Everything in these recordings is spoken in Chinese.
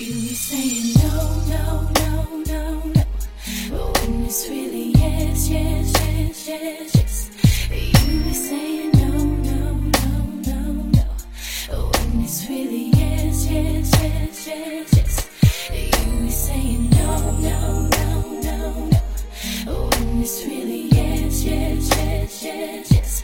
yes, yeah yeah yeah just you we say no no no no no. Win it's really yes, yes, yes, yes, yes,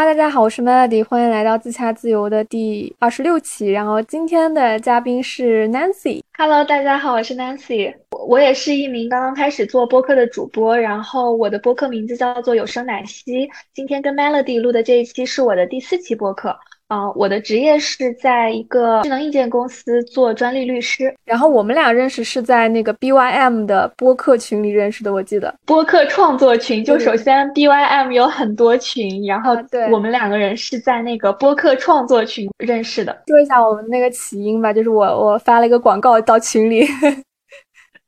哈喽大家好，我是 Melody，欢迎来到自洽自由的第二十六期。然后今天的嘉宾是 Nancy。Hello，大家好，我是 Nancy，我我也是一名刚刚开始做播客的主播，然后我的播客名字叫做有声奶昔。今天跟 Melody 录的这一期是我的第四期播客。啊、我的职业是在一个智能硬件公司做专利律师。然后我们俩认识是在那个 BYM 的播客群里认识的，我记得。播客创作群，就首先 BYM 有很多群，然后啊对我们两个人是在那个播客创作群认识的。说一下我们那个起因吧，就是我我发了一个广告到群里，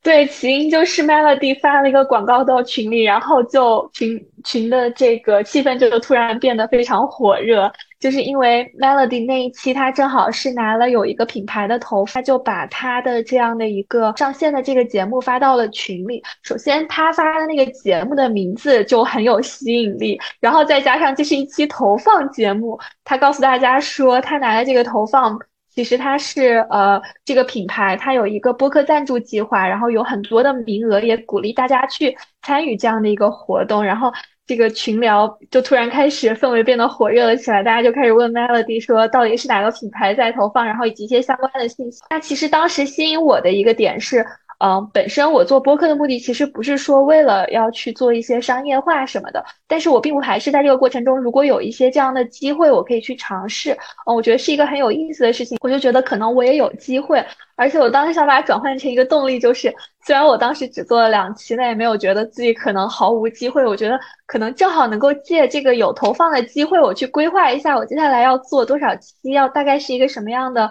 对，起因就是 Melody 发了一个广告到群里，然后就群群的这个气氛就突然变得非常火热，就是因为 Melody 那一期他正好是拿了有一个品牌的头，他就把他的这样的一个上线的这个节目发到了群里。首先他发的那个节目的名字就很有吸引力，然后再加上这是一期投放节目，他告诉大家说他拿的这个投放。其实它是呃，这个品牌它有一个播客赞助计划，然后有很多的名额，也鼓励大家去参与这样的一个活动。然后这个群聊就突然开始氛围变得火热了起来，大家就开始问 Melody 说到底是哪个品牌在投放，然后以及一些相关的信息。那其实当时吸引我的一个点是。嗯，本身我做播客的目的其实不是说为了要去做一些商业化什么的，但是我并不排斥在这个过程中，如果有一些这样的机会，我可以去尝试。嗯，我觉得是一个很有意思的事情，我就觉得可能我也有机会，而且我当时想把它转换成一个动力，就是虽然我当时只做了两期，但也没有觉得自己可能毫无机会。我觉得可能正好能够借这个有投放的机会，我去规划一下我接下来要做多少期，要大概是一个什么样的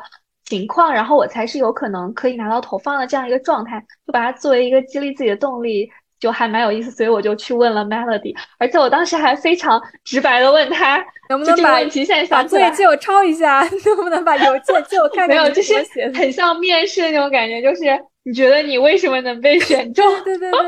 情况，然后我才是有可能可以拿到投放的这样一个状态，就把它作为一个激励自己的动力。就还蛮有意思，所以我就去问了 Melody，而且我当时还非常直白的问他，能不能把问题现在把想起来，作业借我抄一下？能不能把邮件借我看没有，就是？很像面试的那种感觉，就是你觉得你为什么能被选 中？对对对，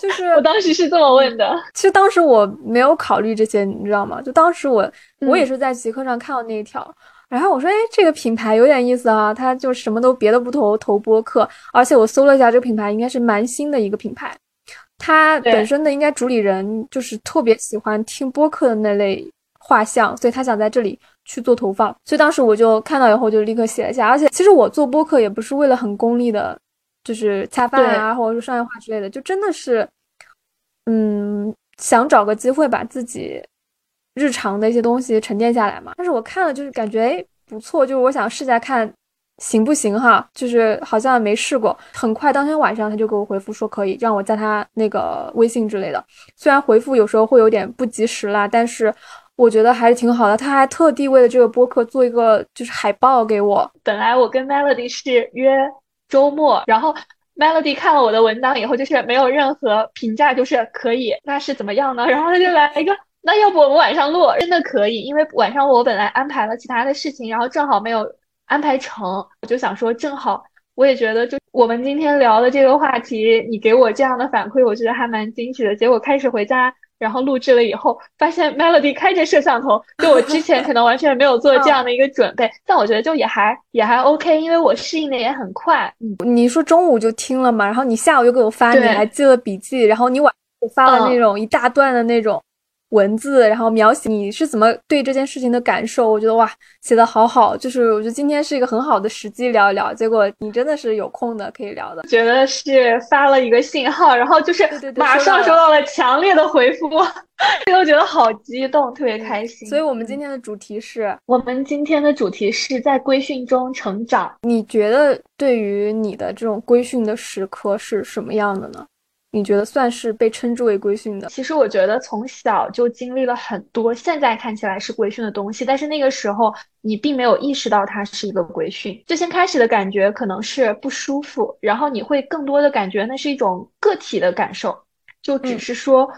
就 是我当时是这么问的。其实当时我没有考虑这些，你知道吗？就当时我我也嗯是在极客上看到那一条，然后我说，哎，这个品牌有点意思啊，它就什么都别的不投，投播客，而且我搜了一下，这个品牌应该是蛮新的一个品牌，它本身的应该主理人就是特别喜欢听播客的那类画像，所以他想在这里去做投放，所以当时我就看到以后就立刻写了一下，而且其实我做播客也不是为了很功利的，就是恰饭啊，或者说商业化之类的，就真的是。嗯，想找个机会把自己日常的一些东西沉淀下来嘛。但是我看了就是感觉哎不错，就是我想试下看行不行哈，就是好像没试过。很快当天晚上他就给我回复说可以，让我加他那个微信之类的。虽然回复有时候会有点不及时啦，但是我觉得还是挺好的。他还特地为了这个播客做一个就是海报给我，本来我跟 Melody 是约周末，然后 Melody 看了我的文档以后，就是没有任何评价，就是可以，那是怎么样呢？然后他就来一个，那要不我们晚上录？真的可以，因为晚上我本来安排了其他的事情，然后正好没有安排成，我就想说正好。我也觉得，就我们今天聊的这个话题，你给我这样的反馈，我觉得还蛮惊喜的。结果开始回家，然后录制了以后，发现 Melody 开着摄像头，就我之前可能完全没有做这样的一个准备，但我觉得就也还也还 OK，因为我适应的也很快。嗯，你说中午就听了嘛，然后你下午又给我发，你还记了笔记，然后你晚上发了嗯那种一大段的那种文字，然后描写你是怎么对这件事情的感受，我觉得哇，写的好好，就是我觉得今天是一个很好的时机聊一聊，结果你真的是有空的可以聊的。觉得是发了一个信号，然后就是马上收到收到了强烈的回复，这个我觉得好激动，特别开心。所以我们今天的主题是，我们今天的主题是在规训中成长。你觉得对于你的这种规训的时刻是什么样的呢？你觉得算是被称之为规训的？其实我觉得从小就经历了很多，现在看起来是规训的东西，但是那个时候你并没有意识到它是一个规训。最先开始的感觉可能是不舒服，然后你会更多的感觉那是一种个体的感受，就只是说。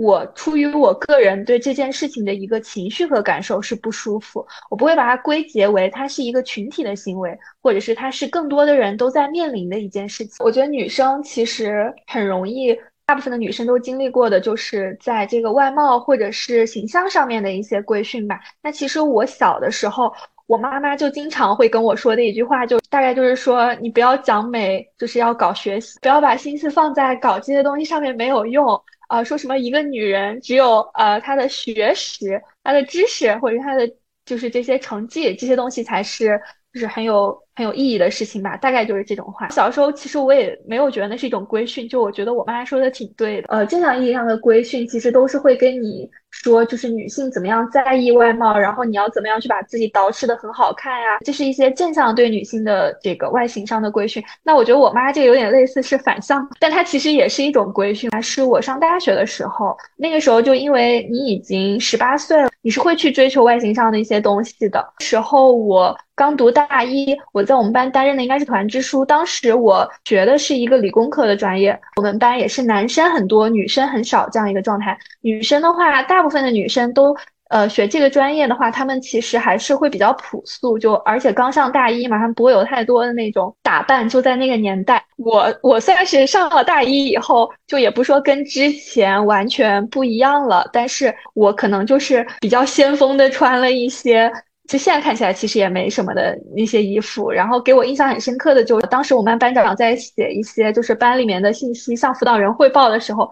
我出于我个人对这件事情的一个情绪和感受是不舒服，我不会把它归结为它是一个群体的行为，或者是它是更多的人都在面临的一件事情。我觉得女生其实很容易，大部分的女生都经历过的就是在这个外貌或者是形象上面的一些规训吧。那其实我小的时候，我妈妈就经常会跟我说的一句话，就大概就是说，你不要讲美，就是要搞学习，不要把心思放在搞这些东西上面，没有用。啊，说什么一个女人只有呃她的学识、她的知识或者她的就是这些成绩这些东西才是就是很有很有意义的事情吧？大概就是这种话。小时候其实我也没有觉得那是一种规训，就我觉得我妈说的挺对的。呃，正常意义上的规训其实都是会跟你。说就是女性怎么样在意外貌，然后你要怎么样去把自己捯饬的很好看呀？这是一些正向对女性的这个外形上的规训。那我觉得我妈这个有点类似是反向，但它其实也是一种规训。是我上大学的时候，那个时候就因为你已经十八岁了，你是会去追求外形上的一些东西的。时候我刚读大一，我我在我们班担任的应该是团支书。当时我学的是一个理工科的专业，我们班也是男生很多，女生很少这样一个状态。女生的话，大部分的女生都，呃，学这个专业的话，她们其实还是会比较朴素，就而且刚上大一嘛，她们不会有太多的那种打扮。就在那个年代，我我算是上了大一以后，就也不说跟之前完全不一样了，但是我可能就是比较先锋的穿了一些，就现在看起来其实也没什么的那些衣服。然后给我印象很深刻的，就当时我们班班长在写一些就是班里面的信息向辅导员汇报的时候。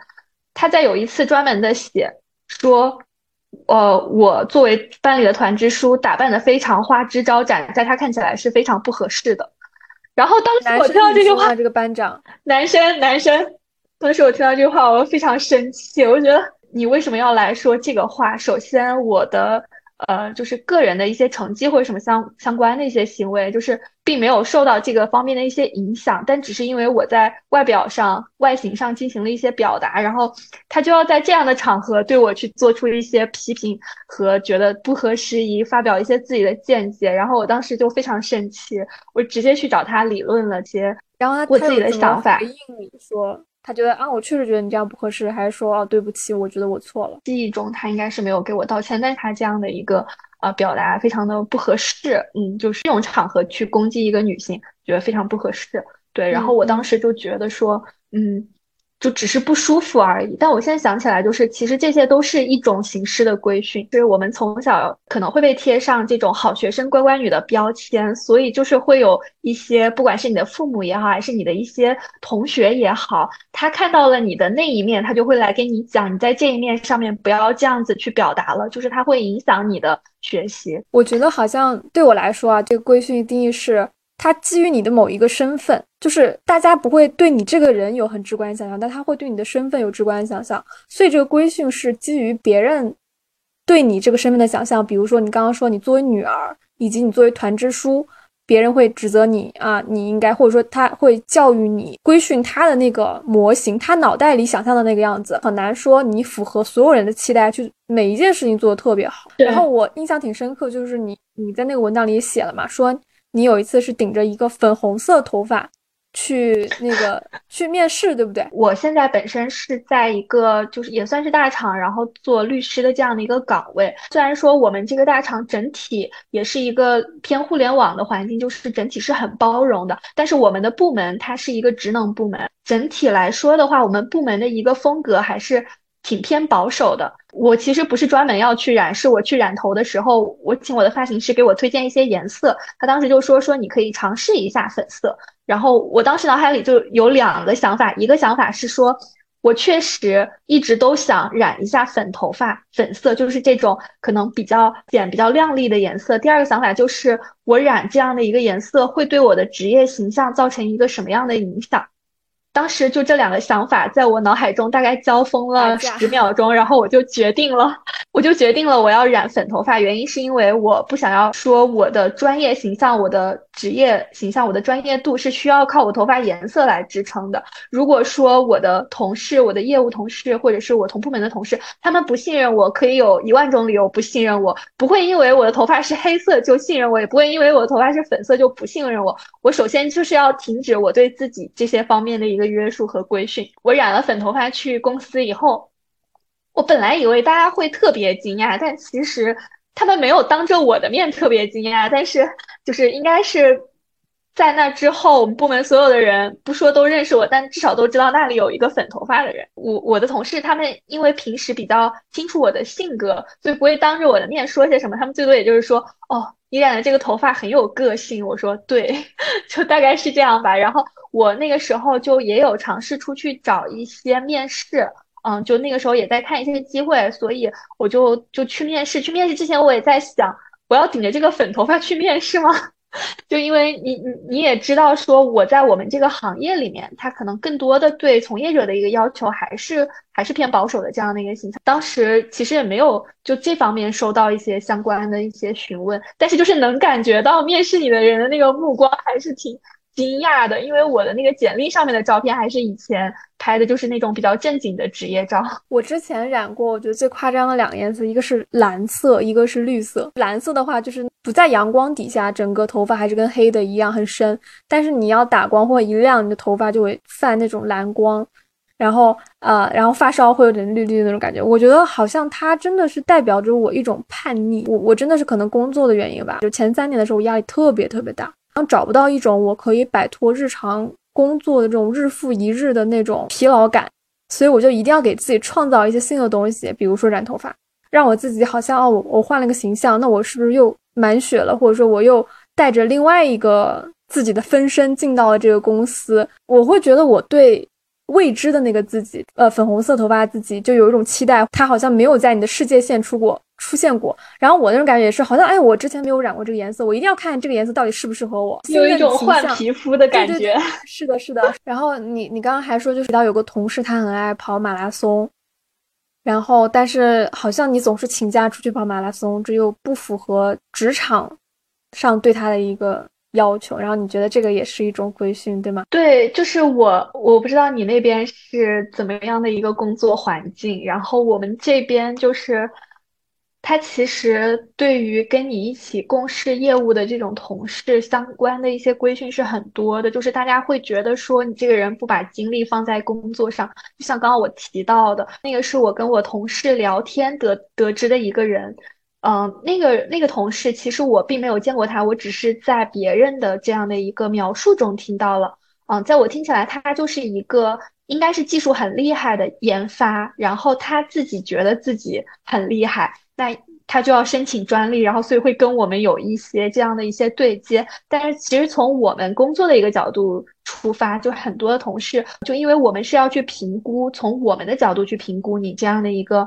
他在有一次专门的写说，呃，我作为班里的团支书，打扮的非常花枝招展，在他看起来是非常不合适的。然后当时我听到这句话，这个班长，男生男生，当时我听到这句话，我非常生气，我觉得你为什么要来说这个话？首先，我的。呃，就是个人的一些成绩或者什么相相关的一些行为，就是并没有受到这个方面的一些影响，但只是因为我在外表上、外形上进行了一些表达，然后他就要在这样的场合对我去做出一些批评和觉得不合时宜，发表一些自己的见解，然后我当时就非常生气，我直接去找他理论了些，然后他我自己的想法。回应你说？他觉得啊，我确实觉得你这样不合适，还是说哦，对不起，我觉得我错了。记忆中他应该是没有给我道歉，但是他这样的一个呃表达非常的不合适，嗯，就是这种场合去攻击一个女性，觉得非常不合适。对，然后我当时就觉得说，嗯。就只是不舒服而已，但我现在想起来，就是其实这些都是一种形式的规训，就是我们从小可能会被贴上这种好学生、乖乖女的标签，所以就是会有一些，不管是你的父母也好，还是你的一些同学也好，他看到了你的那一面，他就会来跟你讲，你在这一面上面不要这样子去表达了，就是他会影响你的学习。我觉得好像对我来说啊，这个规训定义是。它基于你的某一个身份，就是大家不会对你这个人有很直观的想象，但他会对你的身份有直观的想象。所以这个规训是基于别人对你这个身份的想象。比如说你刚刚说你作为女儿，以及你作为团支书，别人会指责你啊，你应该或者说他会教育你规训他的那个模型，他脑袋里想象的那个样子，很难说你符合所有人的期待，去每一件事情做的特别好。然后我印象挺深刻，就是你你在那个文档里写了嘛，说。你有一次是顶着一个粉红色头发去那个 去面试，对不对？我现在本身是在一个就是也算是大厂，然后做律师的这样的一个岗位。虽然说我们这个大厂整体也是一个偏互联网的环境，就是整体是很包容的，但是我们的部门它是一个职能部门，整体来说的话，我们部门的一个风格还是。挺偏保守的。我其实不是专门要去染，是我去染头的时候，我请我的发型师给我推荐一些颜色。他当时就说说你可以尝试一下粉色。然后我当时脑海里就有两个想法，一个想法是说我确实一直都想染一下粉头发，粉色就是这种可能比较显、比较亮丽的颜色。第二个想法就是我染这样的一个颜色会对我的职业形象造成一个什么样的影响。当时就这两个想法在我脑海中大概交锋了十秒钟，然后我就决定了，我就决定了我要染粉头发。原因是因为我不想要说我的专业形象、我的职业形象、我的专业度是需要靠我头发颜色来支撑的。如果说我的同事、我的业务同事，或者是我同部门的同事，他们不信任我，可以有一万种理由不信任我，不会因为我的头发是黑色就信任我，也不会因为我的头发是粉色就不信任我。我首先就是要停止我对自己这些方面的一个约束和规训。我染了粉头发去公司以后，我本来以为大家会特别惊讶，但其实。他们没有当着我的面特别惊讶，但是就是应该是在那之后，我们部门所有的人不说都认识我，但至少都知道那里有一个粉头发的人。我我的同事他们因为平时比较清楚我的性格，所以不会当着我的面说些什么。他们最多也就是说：“哦，你染的这个头发很有个性。”我说：“对，就大概是这样吧。”然后我那个时候就也有尝试出去找一些面试。嗯，就那个时候也在看一些机会，所以我就就去面试。去面试之前，我也在想，我要顶着这个粉头发去面试吗？就因为你你你也知道，说我在我们这个行业里面，他可能更多的对从业者的一个要求还是还是偏保守的这样的一个形象。当时其实也没有就这方面收到一些相关的一些询问，但是就是能感觉到面试你的人的那个目光还是挺。惊讶的，因为我的那个简历上面的照片还是以前拍的，就是那种比较正经的职业照。我之前染过，我觉得最夸张的两个颜色，一个是蓝色，一个是绿色。蓝色的话，就是不在阳光底下，整个头发还是跟黑的一样很深，但是你要打光或一亮，你的头发就会泛那种蓝光，然后呃，然后发梢会有点绿绿的那种感觉。我觉得好像它真的是代表着我一种叛逆。我我真的是可能工作的原因吧，就前三年的时候，我压力特别特别大。找不到一种我可以摆脱日常工作的这种日复一日的那种疲劳感，所以我就一定要给自己创造一些新的东西，比如说染头发，让我自己好像哦，我我换了个形象，那我是不是又满血了？或者说我又带着另外一个自己的分身进到了这个公司？我会觉得我对未知的那个自己，呃，粉红色头发自己就有一种期待，他好像没有在你的世界线出过。出现过，然后我那种感觉也是，好像哎，我之前没有染过这个颜色，我一定要看看这个颜色到底适不适合我，有一种换皮肤的感觉。是的，是的。然后你你刚刚还说，就是提到有个同事他很爱跑马拉松，然后但是好像你总是请假出去跑马拉松，这又不符合职场上对他的一个要求，然后你觉得这个也是一种规训，对吗？对，就是我我不知道你那边是怎么样的一个工作环境，然后我们这边就是。他其实对于跟你一起共事业务的这种同事相关的一些规训是很多的，就是大家会觉得说你这个人不把精力放在工作上，就像刚刚我提到的那个是我跟我同事聊天得得知的一个人，嗯，那个那个同事其实我并没有见过他，我只是在别人的这样的一个描述中听到了，嗯，在我听起来他就是一个应该是技术很厉害的研发，然后他自己觉得自己很厉害。那他就要申请专利，然后所以会跟我们有一些这样的一些对接。但是其实从我们工作的一个角度出发，就很多的同事，就因为我们是要去评估，从我们的角度去评估你这样的一个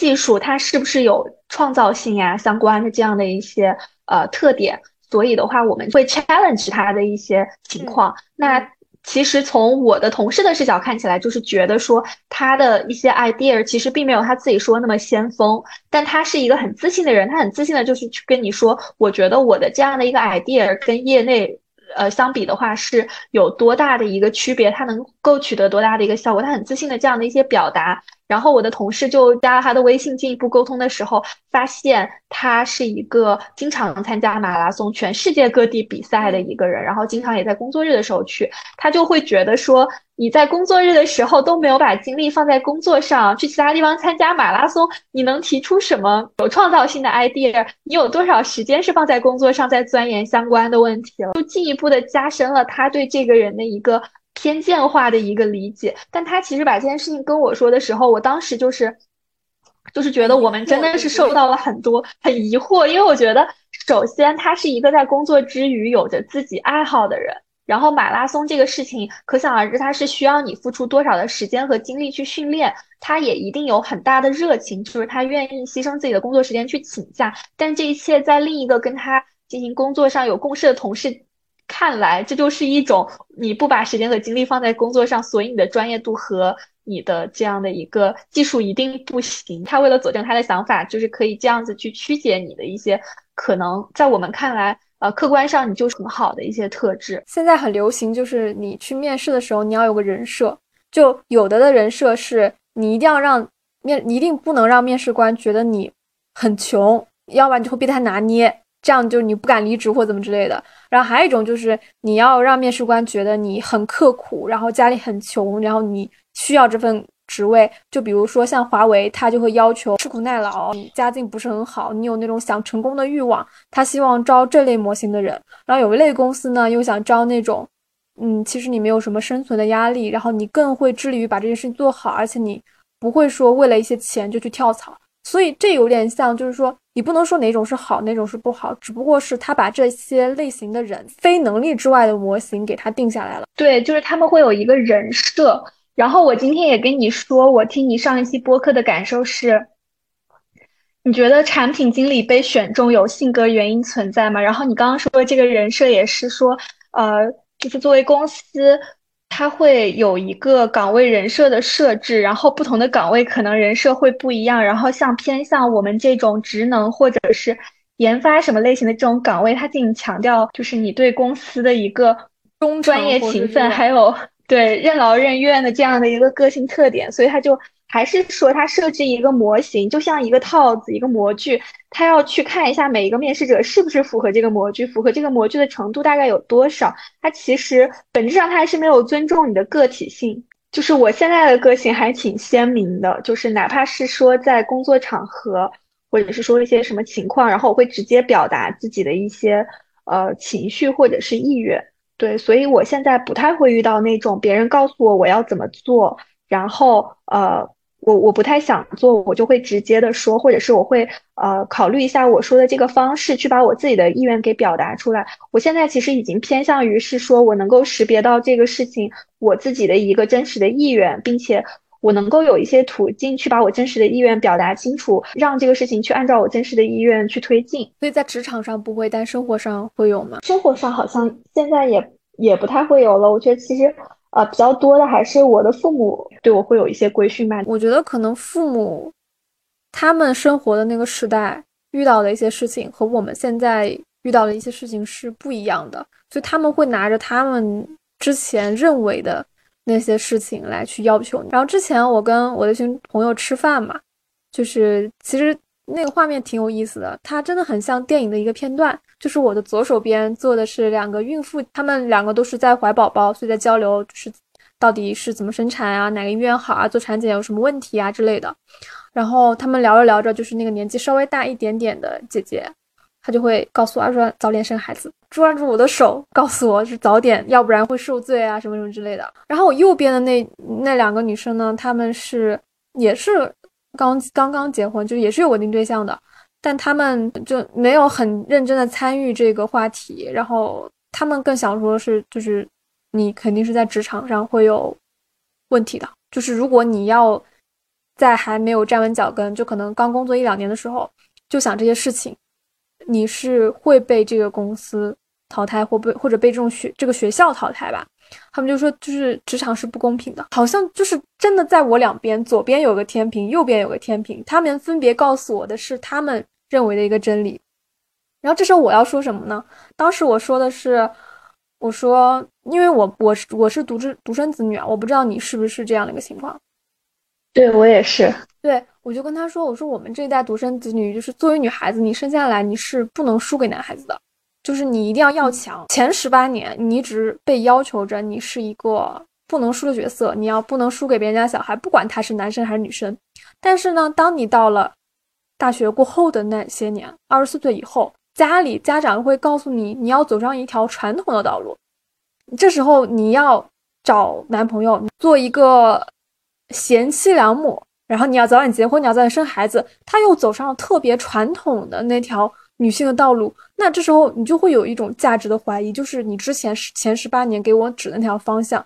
技术，它是不是有创造性呀，相关的这样的一些呃特点。所以的话，我们会 challenge 它的一些情况。那。其实从我的同事的视角看起来，就是觉得说他的一些 idea 其实并没有他自己说那么先锋，但他是一个很自信的人，他很自信的就是去跟你说，我觉得我的这样的一个 idea 跟业内呃相比的话是有多大的一个区别，他能够取得多大的一个效果，他很自信的这样的一些表达。然后我的同事就加了他的微信进一步沟通的时候，发现他是一个经常参加马拉松、全世界各地比赛的一个人，然后经常也在工作日的时候去。他就会觉得说，你在工作日的时候都没有把精力放在工作上，去其他地方参加马拉松，你能提出什么有创造性的 idea？你有多少时间是放在工作上，在钻研相关的问题了？就进一步的加深了他对这个人的一个。偏见化的一个理解，但他其实把这件事情跟我说的时候，我当时就是，就是觉得我们真的是受到了很多很疑惑，因为我觉得，首先他是一个在工作之余有着自己爱好的人，然后马拉松这个事情，可想而知他是需要你付出多少的时间和精力去训练，他也一定有很大的热情，就是他愿意牺牲自己的工作时间去请假，但这一切在另一个跟他进行工作上有共识的同事。看来这就是一种你不把时间和精力放在工作上，所以你的专业度和你的这样的一个技术一定不行。他为了佐证他的想法，就是可以这样子去曲解你的一些可能在我们看来呃，客观上你就是很好的一些特质。现在很流行，就是你去面试的时候，你要有个人设。就有的的人设是你一定要让面，一定不能让面试官觉得你很穷，要不然你就会被他拿捏，这样就你不敢离职或怎么之类的。然后还有一种就是你要让面试官觉得你很刻苦，然后家里很穷，然后你需要这份。职位就比如说像华为，他就会要求吃苦耐劳，你家境不是很好，你有那种想成功的欲望，他希望招这类模型的人。然后有一类公司呢，又想招那种，嗯，其实你没有什么生存的压力，然后你更会致力于把这件事情做好，而且你不会说为了一些钱就去跳槽。所以这有点像，就是说你不能说哪种是好，哪种是不好，只不过是他把这些类型的人非能力之外的模型给他定下来了。对，就是他们会有一个人设。然后我今天也跟你说，我听你上一期播客的感受是，你觉得产品经理被选中有性格原因存在吗？然后你刚刚说的这个人设也是说，呃，就是作为公司，它会有一个岗位人设的设置，然后不同的岗位可能人设会不一样。然后像偏向我们这种职能或者是研发什么类型的这种岗位，它进行强调就是你对公司的一个专业勤奋，还有。对，任劳任怨的这样的一个个性特点，所以他就还是说他设置一个模型，就像一个套子，一个模具，他要去看一下每一个面试者是不是符合这个模具，符合这个模具的程度大概有多少。他其实本质上他还是没有尊重你的个体性。就是我现在的个性还挺鲜明的，就是哪怕是说在工作场合，或者是说一些什么情况，然后我会直接表达自己的一些呃情绪或者是意愿。对，所以我现在不太会遇到那种别人告诉我我要怎么做，然后呃，我我不太想做，我就会直接的说，或者是我会呃考虑一下我说的这个方式，去把我自己的意愿给表达出来。我现在其实已经偏向于是说我能够识别到这个事情我自己的一个真实的意愿，并且我能够有一些途径去把我真实的意愿表达清楚，让这个事情去按照我真实的意愿去推进。所以在职场上不会，但生活上会有吗？生活上好像现在也。也不太会有了。我觉得其实，呃，比较多的还是我的父母对我会有一些规训吧。我觉得可能父母他们生活的那个时代遇到的一些事情和我们现在遇到的一些事情是不一样的，所以他们会拿着他们之前认为的那些事情来去要求你。然后之前我跟我的一群朋友吃饭嘛，就是其实。那个画面挺有意思的，它真的很像电影的一个片段。就是我的左手边坐的是两个孕妇，她们两个都是在怀宝宝，所以在交流，就是到底是怎么生产啊，哪个医院好啊，做产检有什么问题啊之类的。然后他们聊着聊着，就是那个年纪稍微大一点点的姐姐，她就会告诉我说早点生孩子，抓住我的手告诉我是早点，要不然会受罪啊什么什么之类的。然后我右边的那那两个女生呢，她们是也是。刚刚刚结婚，就也是有稳定对象的，但他们就没有很认真的参与这个话题。然后他们更想说是，就是你肯定是在职场上会有问题的。就是如果你要在还没有站稳脚跟，就可能刚工作一两年的时候就想这些事情，你是会被这个公司淘汰，或被或者被这种学这个学校淘汰吧。他们就说，就是职场是不公平的，好像就是真的在我两边，左边有个天平，右边有个天平，他们分别告诉我的是他们认为的一个真理。然后这时候我要说什么呢？当时我说的是，我说，因为我我是我是独生独生子女啊，我不知道你是不是这样的一个情况。对我也是，对我就跟他说，我说我们这一代独生子女，就是作为女孩子，你生下来你是不能输给男孩子的。就是你一定要要强，前十八年你一直被要求着你是一个不能输的角色，你要不能输给别人家小孩，不管他是男生还是女生。但是呢，当你到了大学过后的那些年，二十四岁以后，家里家长会告诉你，你要走上一条传统的道路。这时候你要找男朋友，做一个贤妻良母，然后你要早点结婚，你要早点生孩子。他又走上了特别传统的那条。女性的道路，那这时候你就会有一种价值的怀疑，就是你之前前十八年给我指的那条方向，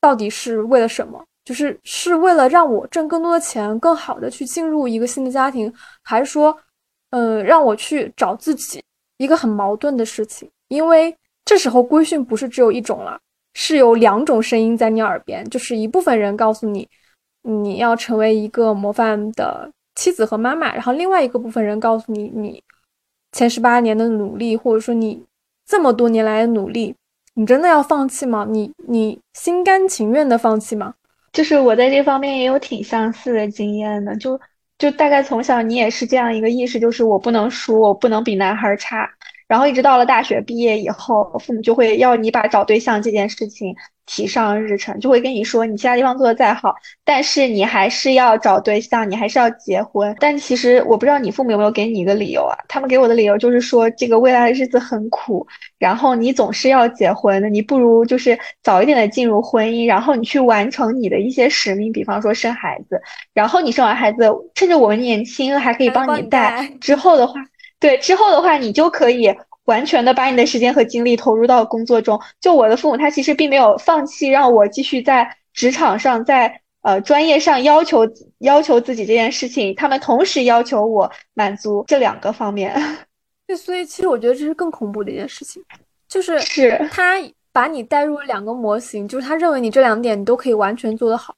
到底是为了什么？就是是为了让我挣更多的钱，更好的去进入一个新的家庭，还是说，呃，让我去找自己？一个很矛盾的事情，因为这时候规训不是只有一种了，是有两种声音在你耳边，就是一部分人告诉你，你要成为一个模范的。妻子和妈妈，然后另外一个部分人告诉你，你前十八年的努力，或者说你这么多年来的努力，你真的要放弃吗？你你心甘情愿的放弃吗？就是我在这方面也有挺相似的经验的，就就大概从小你也是这样一个意识，就是我不能输，我不能比男孩差。然后一直到了大学毕业以后，父母就会要你把找对象这件事情提上日程，就会跟你说，你其他地方做的再好，但是你还是要找对象，你还是要结婚。但其实我不知道你父母有没有给你一个理由啊？他们给我的理由就是说，这个未来的日子很苦，然后你总是要结婚的，你不如就是早一点的进入婚姻，然后你去完成你的一些使命，比方说生孩子，然后你生完孩子，趁着我们年轻还可以帮你带，之后的话。对，之后的话，你就可以完全的把你的时间和精力投入到工作中。就我的父母，他其实并没有放弃让我继续在职场上，在呃专业上要求要求自己这件事情，他们同时要求我满足这两个方面。对，所以其实我觉得这是更恐怖的一件事情，就是是他把你带入两个模型，就是他认为你这两点你都可以完全做得好，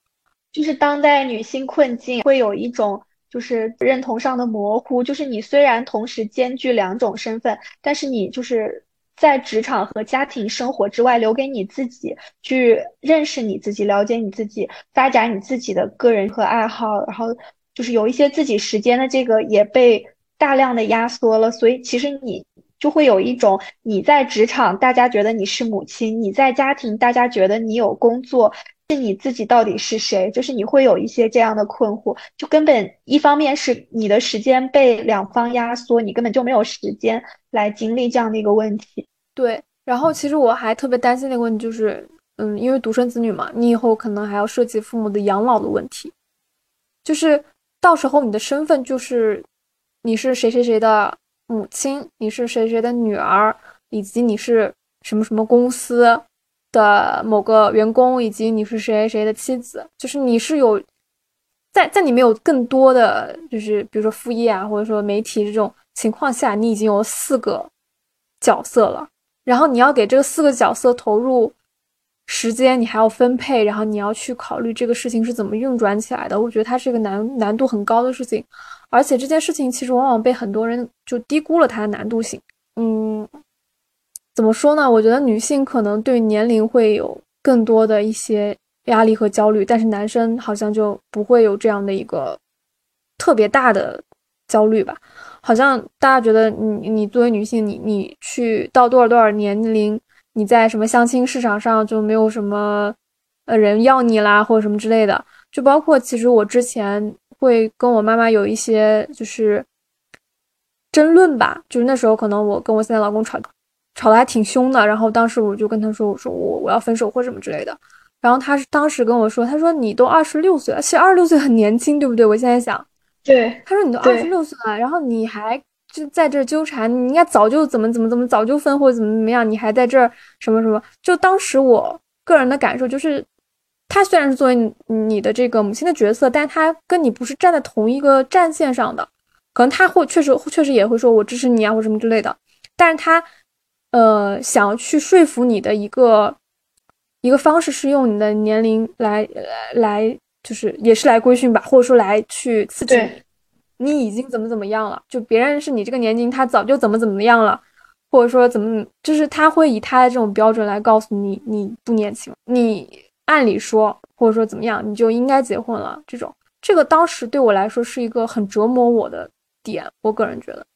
就是当代女性困境会有一种。就是认同上的模糊，就是你虽然同时兼具两种身份，但是你就是在职场和家庭生活之外，留给你自己去认识你自己、了解你自己、发展你自己的个人和爱好，然后就是有一些自己时间的这个也被大量的压缩了，所以其实你就会有一种你在职场大家觉得你是母亲，你在家庭大家觉得你有工作。是你自己到底是谁？就是你会有一些这样的困惑，就根本一方面是你的时间被两方压缩，你根本就没有时间来经历这样的一个问题。对，然后其实我还特别担心的一个问题就是，嗯，因为独生子女嘛，你以后可能还要涉及父母的养老的问题，就是到时候你的身份就是你是谁谁谁的母亲，你是谁谁的女儿，以及你是什么什么公司。的某个员工，以及你是谁谁的妻子，就是你是有在在你没有更多的就是比如说副业啊，或者说媒体这种情况下，你已经有四个角色了，然后你要给这个四个角色投入时间，你还要分配，然后你要去考虑这个事情是怎么运转起来的。我觉得它是一个难难度很高的事情，而且这件事情其实往往被很多人就低估了它的难度性。嗯。怎么说呢？我觉得女性可能对年龄会有更多的一些压力和焦虑，但是男生好像就不会有这样的一个特别大的焦虑吧？好像大家觉得你你作为女性，你你去到多少多少年龄，你在什么相亲市场上就没有什么呃人要你啦，或者什么之类的。就包括其实我之前会跟我妈妈有一些就是争论吧，就是那时候可能我跟我现在老公吵。吵得还挺凶的，然后当时我就跟他说：“我说我我要分手或什么之类的。”然后他是当时跟我说：“他说你都二十六岁了，其实二十六岁很年轻，对不对？”我现在想，对，他说你都二十六岁了，然后你还就在这纠缠，你应该早就怎么怎么怎么早就分或者怎么怎么样，你还在这儿什么什么？就当时我个人的感受就是，他虽然是作为你的这个母亲的角色，但他跟你不是站在同一个战线上的，可能他会确实确实也会说我支持你啊或什么之类的，但是他。呃，想要去说服你的一个一个方式是用你的年龄来来，就是也是来规训吧，或者说来去刺激你，你已经怎么怎么样了？就别人是你这个年龄，他早就怎么怎么样了，或者说怎么，就是他会以他的这种标准来告诉你你不年轻，你按理说或者说怎么样，你就应该结婚了。这种这个当时对我来说是一个很折磨我的点，我个人觉得。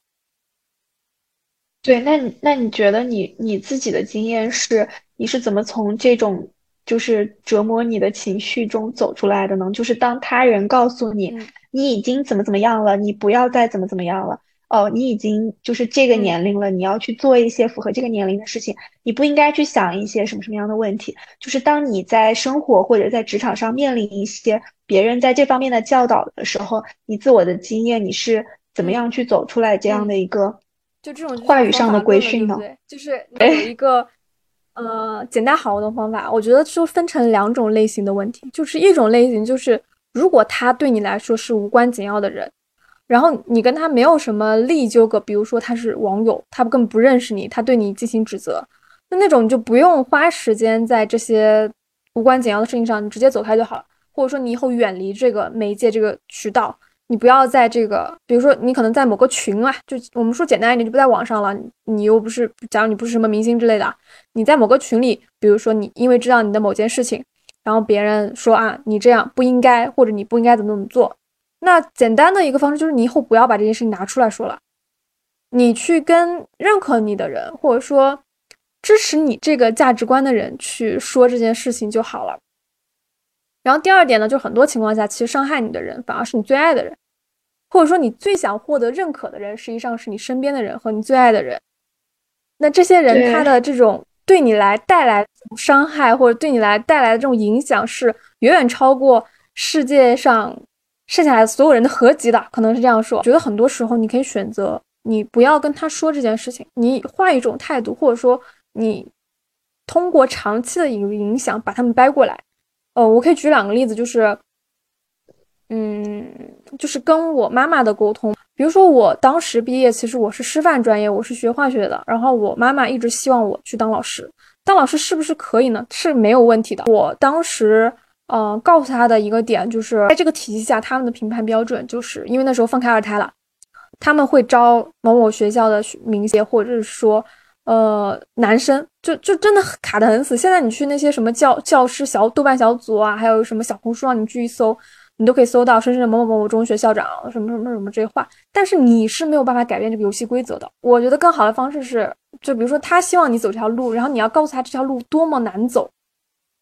对，那你那你觉得你你自己的经验是，你是怎么从这种就是折磨你的情绪中走出来的呢？就是当他人告诉你，你已经怎么怎么样了，你不要再怎么怎么样了，哦，你已经就是这个年龄了，你要去做一些符合这个年龄的事情，你不应该去想一些什么什么样的问题。就是当你在生活或者在职场上面临一些别人在这方面的教导的时候，你自我的经验你是怎么样去走出来这样的一个？就这种话语上的规训呢，就是 有一个呃简单好用的方法。我觉得就分成两种类型的问题，就是一种类型就是如果他对你来说是无关紧要的人，然后你跟他没有什么利益纠葛，比如说他是网友，他根本不认识你，他对你进行指责，那那种你就不用花时间在这些无关紧要的事情上，你直接走开就好了，或者说你以后远离这个媒介这个渠道，你不要在这个，比如说你可能在某个群啊，就我们说简单一点，就不在网上了。你又不是，假如你不是什么明星之类的，你在某个群里，比如说你因为知道你的某件事情，然后别人说啊你这样不应该，或者你不应该怎么怎么做，那简单的一个方式就是你以后不要把这件事情拿出来说了，你去跟认可你的人，或者说支持你这个价值观的人去说这件事情就好了。然后第二点呢，就很多情况下，其实伤害你的人反而是你最爱的人，或者说你最想获得认可的人，实际上是你身边的人和你最爱的人。那这些人他的这种对你来带来伤害，或者对你来带来的这种影响，是远远超过世界上剩下来所有人的合集的。可能是这样说。觉得很多时候你可以选择，你不要跟他说这件事情，你换一种态度，或者说你通过长期的影影响把他们掰过来。呃，我可以举两个例子，就是，嗯，就是跟我妈妈的沟通。比如说，我当时毕业，其实我是师范专业，我是学化学的。然后我妈妈一直希望我去当老师，当老师是不是可以呢？是没有问题的。我当时，呃，告诉她的一个点就是，在这个体系下，他们的评判标准就是因为那时候放开二胎了，他们会招某某学校的名校，或者是说。呃，男生就就真的卡的很死。现在你去那些什么教教师小豆瓣小组啊，还有什么小红书上，你去一搜，你都可以搜到深圳某某某某中学校长什么什么什么这些话。但是你是没有办法改变这个游戏规则的。我觉得更好的方式是，就比如说他希望你走这条路，然后你要告诉他这条路多么难走，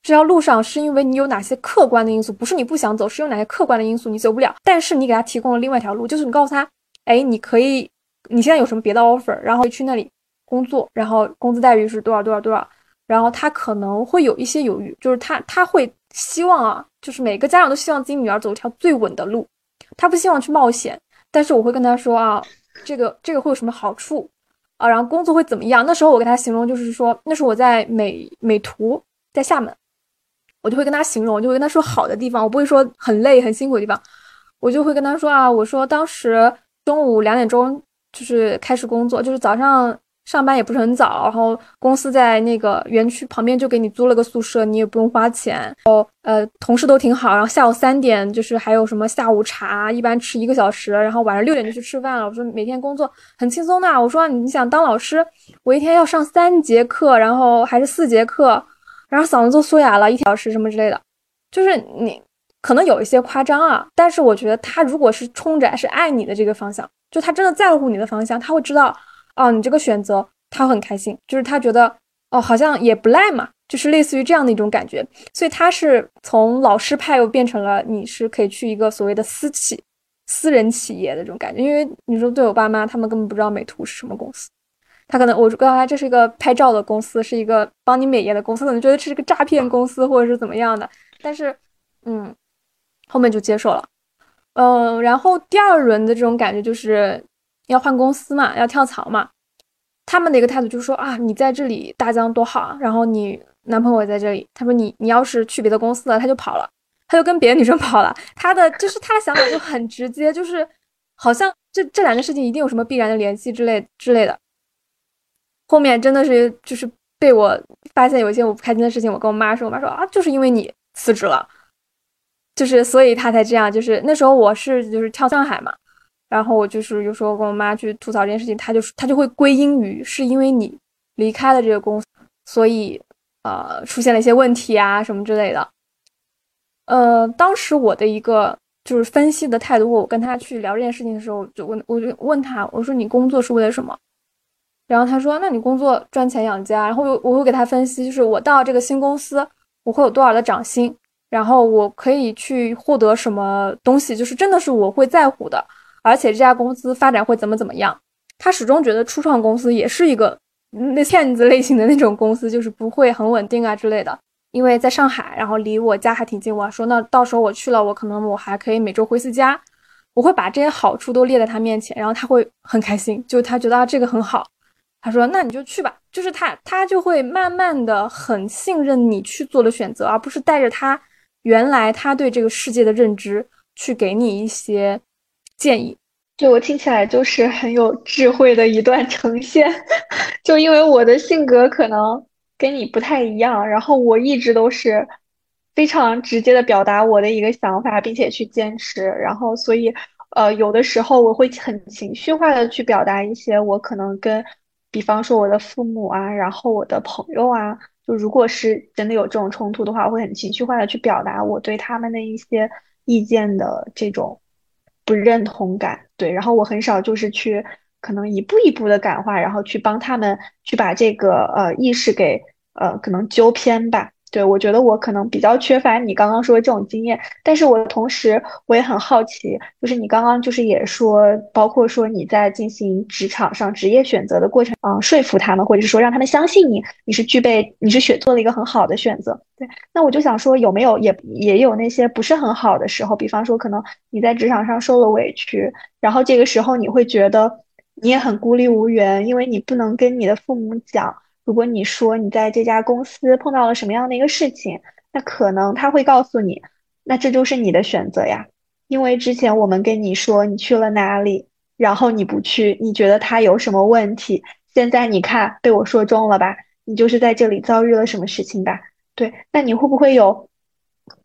这条路上是因为你有哪些客观的因素，不是你不想走，是有哪些客观的因素你走不了。但是你给他提供了另外一条路，就是你告诉他，哎，你可以，你现在有什么别的 offer，然后去那里。工作，然后工资待遇是多少多少多少，然后他可能会有一些犹豫，就是他他会希望啊，就是每个家长都希望自己女儿走一条最稳的路，他不希望去冒险。但是我会跟他说啊，这个这个会有什么好处啊？然后工作会怎么样？那时候我给他形容就是说，那时候我在美美图在厦门，我就会跟他形容，我就会跟他说好的地方，我不会说很累很辛苦的地方，我就会跟他说啊，我说当时中午两点钟就是开始工作，就是早上。上班也不是很早，然后公司在那个园区旁边就给你租了个宿舍，你也不用花钱。然后呃，同事都挺好。然后下午三点就是还有什么下午茶，一般吃一个小时。然后晚上六点就去吃饭了。我说每天工作很轻松的。我说你想当老师，我一天要上三节课，然后还是四节课，然后嗓子都缩哑了，一小时什么之类的。就是你可能有一些夸张啊，但是我觉得他如果是冲着是爱你的这个方向，就他真的在乎你的方向，他会知道。哦，你这个选择他很开心，就是他觉得哦，好像也不赖嘛，就是类似于这样的一种感觉。所以他是从老师派又变成了你是可以去一个所谓的私企、私人企业的这种感觉。因为你说对我爸妈，他们根本不知道美图是什么公司，他可能我告诉他这是一个拍照的公司，是一个帮你美颜的公司，可能觉得这是个诈骗公司或者是怎么样的。但是，嗯，后面就接受了。嗯，然后第二轮的这种感觉就是。要换公司嘛，要跳槽嘛，他们的一个态度就是说啊，你在这里大疆多好啊，然后你男朋友也在这里，他说你你要是去别的公司了，他就跑了，他就跟别的女生跑了，他的就是他的想法就很直接，就是好像这这两件事情一定有什么必然的联系之类之类的。后面真的是就是被我发现有一些我不开心的事情，我跟我妈说，我妈说啊，就是因为你辞职了，就是所以他才这样，就是那时候我是就是跳上海嘛。然后我就是有时候跟我妈去吐槽这件事情，她就是她就会归因于是因为你离开了这个公司，所以呃出现了一些问题啊什么之类的。呃，当时我的一个就是分析的态度，我跟他去聊这件事情的时候，就问我就问他，我说你工作是为了什么？然后他说，那你工作赚钱养家。然后我我会给他分析，就是我到这个新公司，我会有多少的涨薪，然后我可以去获得什么东西，就是真的是我会在乎的。而且这家公司发展会怎么怎么样？他始终觉得初创公司也是一个那骗子类型的那种公司，就是不会很稳定啊之类的。因为在上海，然后离我家还挺近，我说那到时候我去了，我可能我还可以每周回次家，我会把这些好处都列在他面前，然后他会很开心，就他觉得啊这个很好，他说那你就去吧，就是他他就会慢慢的很信任你去做的选择，而不是带着他原来他对这个世界的认知去给你一些。建议，就我听起来就是很有智慧的一段呈现。就因为我的性格可能跟你不太一样，然后我一直都是非常直接的表达我的一个想法，并且去坚持。然后，所以呃，有的时候我会很情绪化的去表达一些我可能跟，比方说我的父母啊，然后我的朋友啊，就如果是真的有这种冲突的话，我会很情绪化的去表达我对他们的一些意见的这种不认同感。对，然后我很少就是去可能一步一步的感化，然后去帮他们去把这个呃意识给呃可能纠偏吧。对，我觉得我可能比较缺乏你刚刚说的这种经验，但是我同时我也很好奇，就是你刚刚就是也说，包括说你在进行职场上职业选择的过程，嗯，说服他们，或者是说让他们相信你，你是具备，你是选做了一个很好的选择。对，那我就想说，有没有也也有那些不是很好的时候，比方说可能你在职场上受了委屈，然后这个时候你会觉得你也很孤立无援，因为你不能跟你的父母讲。如果你说你在这家公司碰到了什么样的一个事情，那可能他会告诉你，那这就是你的选择呀。因为之前我们跟你说你去了哪里，然后你不去，你觉得他有什么问题？现在你看被我说中了吧？你就是在这里遭遇了什么事情吧？对，那你会不会有，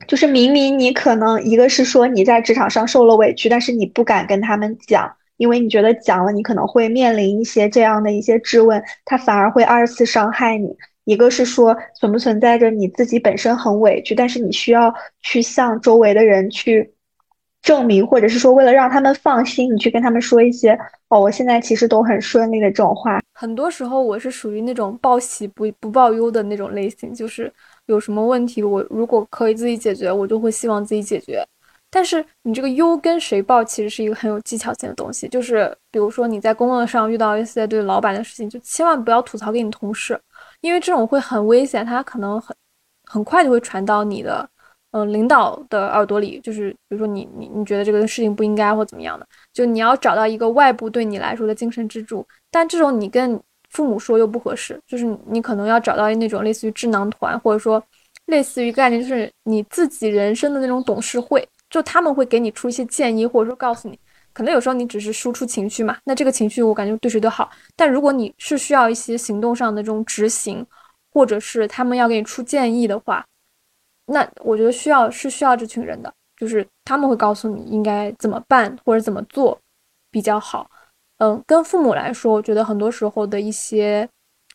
就是明明你可能一个是说你在职场上受了委屈，但是你不敢跟他们讲。因为你觉得讲了，你可能会面临一些这样的一些质问，他反而会二次伤害你。一个是说存不存在着你自己本身很委屈，但是你需要去向周围的人去证明，或者是说为了让他们放心，你去跟他们说一些哦，我现在其实都很顺利的这种话。很多时候我是属于那种报喜不不报忧的那种类型，就是有什么问题，我如果可以自己解决，我就会希望自己解决。但是你这个优跟谁报，其实是一个很有技巧性的东西。就是比如说你在工作上遇到一些对老板的事情，就千万不要吐槽给你同事，因为这种会很危险，他可能很很快就会传到你的嗯领导的耳朵里。就是比如说你你你觉得这个事情不应该或怎么样的，就你要找到一个外部对你来说的精神支柱。但这种你跟父母说又不合适，就是你可能要找到那种类似于智囊团，或者说类似于概念，就是你自己人生的那种董事会。就他们会给你出一些建议，或者说告诉你，可能有时候你只是输出情绪嘛，那这个情绪我感觉对谁都好。但如果你是需要一些行动上的这种执行，或者是他们要给你出建议的话，那我觉得需要是需要这群人的，就是他们会告诉你应该怎么办或者怎么做比较好。嗯，跟父母来说，我觉得很多时候的一些，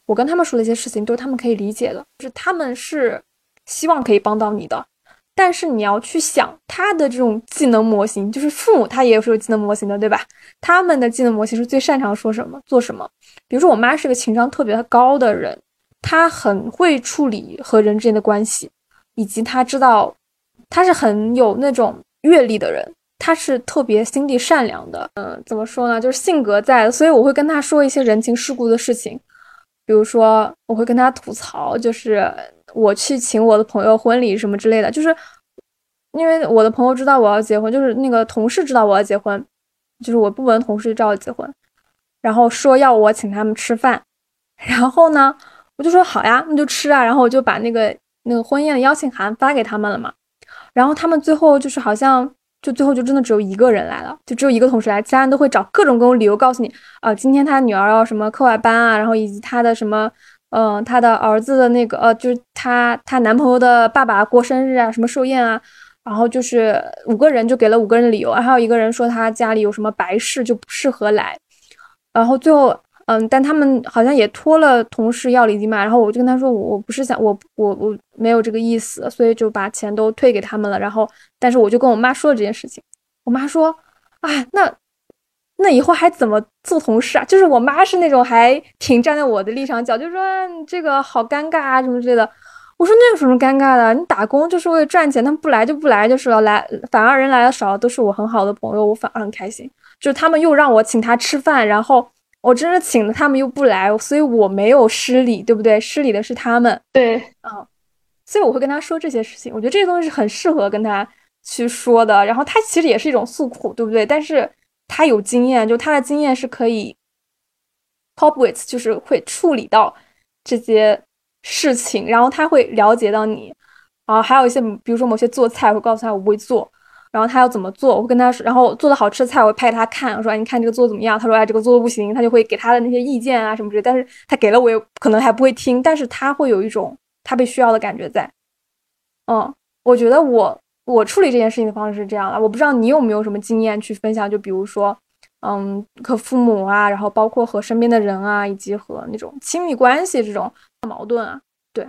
我跟他们说的一些事情都是他们可以理解的，就是他们是希望可以帮到你的。但是你要去想他的这种技能模型，就是父母他也是有技能模型的，对吧？他们的技能模型是最擅长说什么做什么。比如说我妈是个情商特别高的人，她很会处理和人之间的关系，以及她知道，她是很有那种阅历的人，她是特别心地善良的。嗯，怎么说呢？就是性格在，所以我会跟她说一些人情世故的事情，比如说我会跟她吐槽，就是。我去请我的朋友婚礼什么之类的，就是因为我的朋友知道我要结婚，就是那个同事知道我要结婚，就是我部门同事知道我结婚，然后说要我请他们吃饭，然后呢，我就说好呀，那就吃啊，然后我就把那个那个婚宴的邀请函发给他们了嘛，然后他们最后就是好像就最后就真的只有一个人来了，就只有一个同事来，其他人都会找各种各种理由告诉你啊，今天他女儿要什么课外班啊，然后以及他的什么。嗯，她的儿子的那个呃，就是她她男朋友的爸爸过生日啊，什么寿宴啊，然后就是五个人就给了五个人理由，还有一个人说他家里有什么白事就不适合来，然后最后嗯，但他们好像也托了同事要礼金嘛，然后我就跟他说我不是想我我我没有这个意思，所以就把钱都退给他们了，然后但是我就跟我妈说了这件事情，我妈说，啊那。那以后还怎么做同事啊？就是我妈是那种还挺站在我的立场讲，就说这个好尴尬啊什么之类的。我说那有什么尴尬的？你打工就是为了赚钱，他们不来就不来就是了，来反而人来的少，都是我很好的朋友，我反而很开心。就是他们又让我请他吃饭，然后我真的请了，他们又不来，所以我没有失礼，对不对？失礼的是他们。对，嗯，所以我会跟他说这些事情。我觉得这些东西是很适合跟他去说的。然后他其实也是一种诉苦，对不对？但是。他有经验，就他的经验是可以 cop with，就是会处理到这些事情，然后他会了解到你，啊还有一些，比如说某些做菜，会告诉他我不会做，然后他要怎么做，我会跟他说，然后做的好吃的菜，我会拍给他看，我说，哎，你看这个做的怎么样？他说，哎，这个做的不行，他就会给他的那些意见啊什么之类，但是他给了我，也可能还不会听，但是他会有一种他被需要的感觉在，嗯，我觉得我我处理这件事情的方式是这样的，我不知道你有没有什么经验去分享，就比如说，嗯，和父母啊，然后包括和身边的人啊，以及和那种亲密关系这种矛盾啊，对，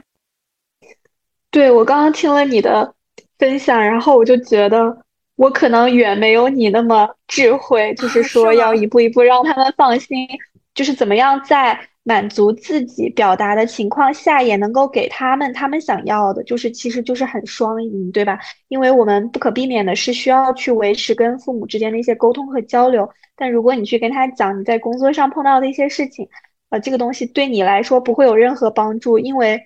对我刚刚听了你的分享，然后我就觉得我可能远没有你那么智慧，就是说要一步一步让他们放心，就是怎么样在。满足自己表达的情况下，也能够给他们他们想要的，就是其实就是很双赢，对吧？因为我们不可避免的是需要去维持跟父母之间的一些沟通和交流。但如果你去跟他讲你在工作上碰到的一些事情，呃，这个东西对你来说不会有任何帮助，因为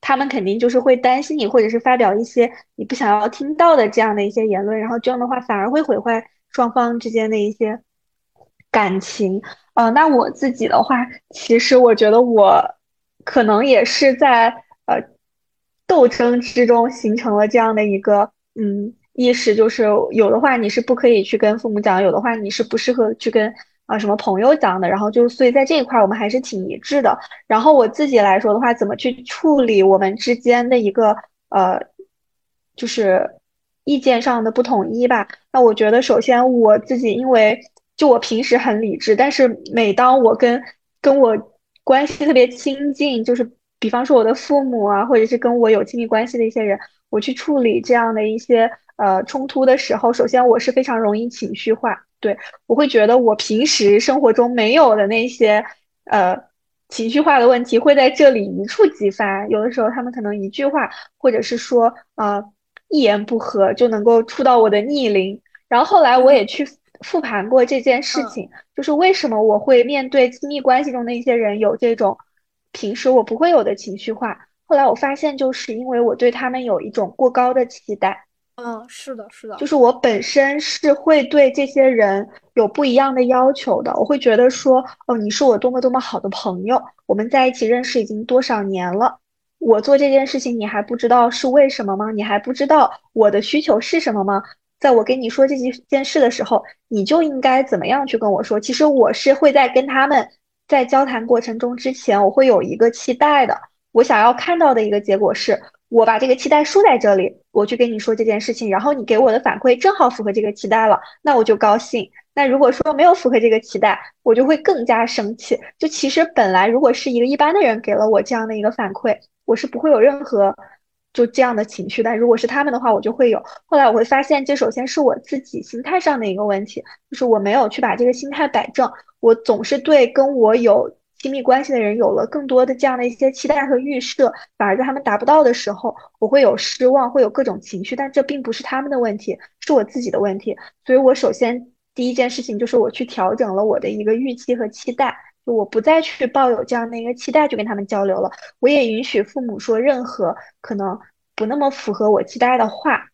他们肯定就是会担心你，或者是发表一些你不想要听到的这样的一些言论，然后这样的话反而会毁坏双方之间的一些感情。呃，那我自己的话，其实我觉得我可能也是在呃斗争之中形成了这样的一个嗯意识，就是有的话你是不可以去跟父母讲，有的话你是不适合去跟啊什么朋友讲的。然后就所以在这一块我们还是挺一致的。然后我自己来说的话，怎么去处理我们之间的一个呃就是意见上的不统一吧？那我觉得首先我自己因为。就我平时很理智，但是每当我跟跟我关系特别亲近，就是比方说我的父母啊，或者是跟我有亲密关系的一些人，我去处理这样的一些呃冲突的时候，首先我是非常容易情绪化，对我会觉得我平时生活中没有的那些呃情绪化的问题会在这里一触即发，有的时候他们可能一句话，或者是说呃一言不合就能够触到我的逆鳞，然后后来我也去。复盘过这件事情，就是为什么我会面对亲密关系中的一些人有这种平时我不会有的情绪化。后来我发现，就是因为我对他们有一种过高的期待。嗯，是的，是的，就是我本身是会对这些人有不一样的要求的。我会觉得说，哦，你是我多么多么好的朋友，我们在一起认识已经多少年了，我做这件事情你还不知道是为什么吗？你还不知道我的需求是什么吗？在我跟你说这件件事的时候，你就应该怎么样去跟我说？其实我是会在跟他们在交谈过程中之前，我会有一个期待的。我想要看到的一个结果是，我把这个期待输在这里，我去跟你说这件事情，然后你给我的反馈正好符合这个期待了，那我就高兴。那如果说没有符合这个期待，我就会更加生气。就其实本来如果是一个一般的人给了我这样的一个反馈，我是不会有任何。就这样的情绪，但如果是他们的话，我就会有。后来我会发现，这首先是我自己心态上的一个问题，就是我没有去把这个心态摆正。我总是对跟我有亲密关系的人有了更多的这样的一些期待和预设，反而在他们达不到的时候，我会有失望，会有各种情绪。但这并不是他们的问题，是我自己的问题。所以我首先第一件事情就是我去调整了我的一个预期和期待。就我不再去抱有这样的一个期待去跟他们交流了，我也允许父母说任何可能不那么符合我期待的话。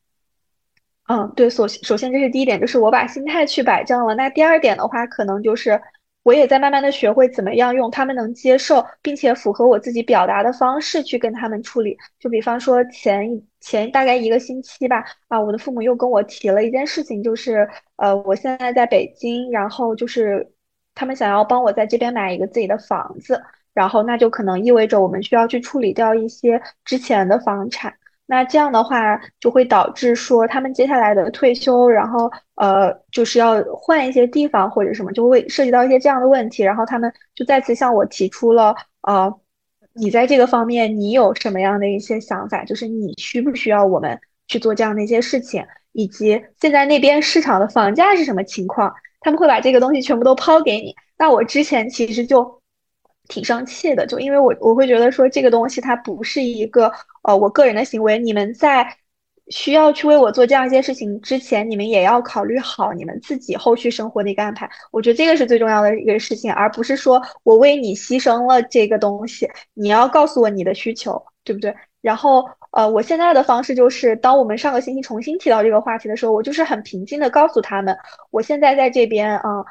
嗯，对，首首先这是第一点，就是我把心态去摆正了。那第二点的话，可能就是我也在慢慢的学会怎么样用他们能接受并且符合我自己表达的方式去跟他们处理。就比方说前前大概一个星期吧，啊，我的父母又跟我提了一件事情，就是呃，我现在在北京，然后就是。他们想要帮我在这边买一个自己的房子，然后那就可能意味着我们需要去处理掉一些之前的房产。那这样的话就会导致说他们接下来的退休，然后呃就是要换一些地方或者什么，就会涉及到一些这样的问题。然后他们就再次向我提出了呃，你在这个方面你有什么样的一些想法？就是你需不需要我们去做这样的一些事情，以及现在那边市场的房价是什么情况？他们会把这个东西全部都抛给你，那我之前其实就挺生气的，就因为我我会觉得说这个东西它不是一个呃我个人的行为，你们在需要去为我做这样一些事情之前，你们也要考虑好你们自己后续生活的一个安排，我觉得这个是最重要的一个事情，而不是说我为你牺牲了这个东西，你要告诉我你的需求，对不对？然后。呃，我现在的方式就是，当我们上个星期重新提到这个话题的时候，我就是很平静的告诉他们，我现在在这边啊，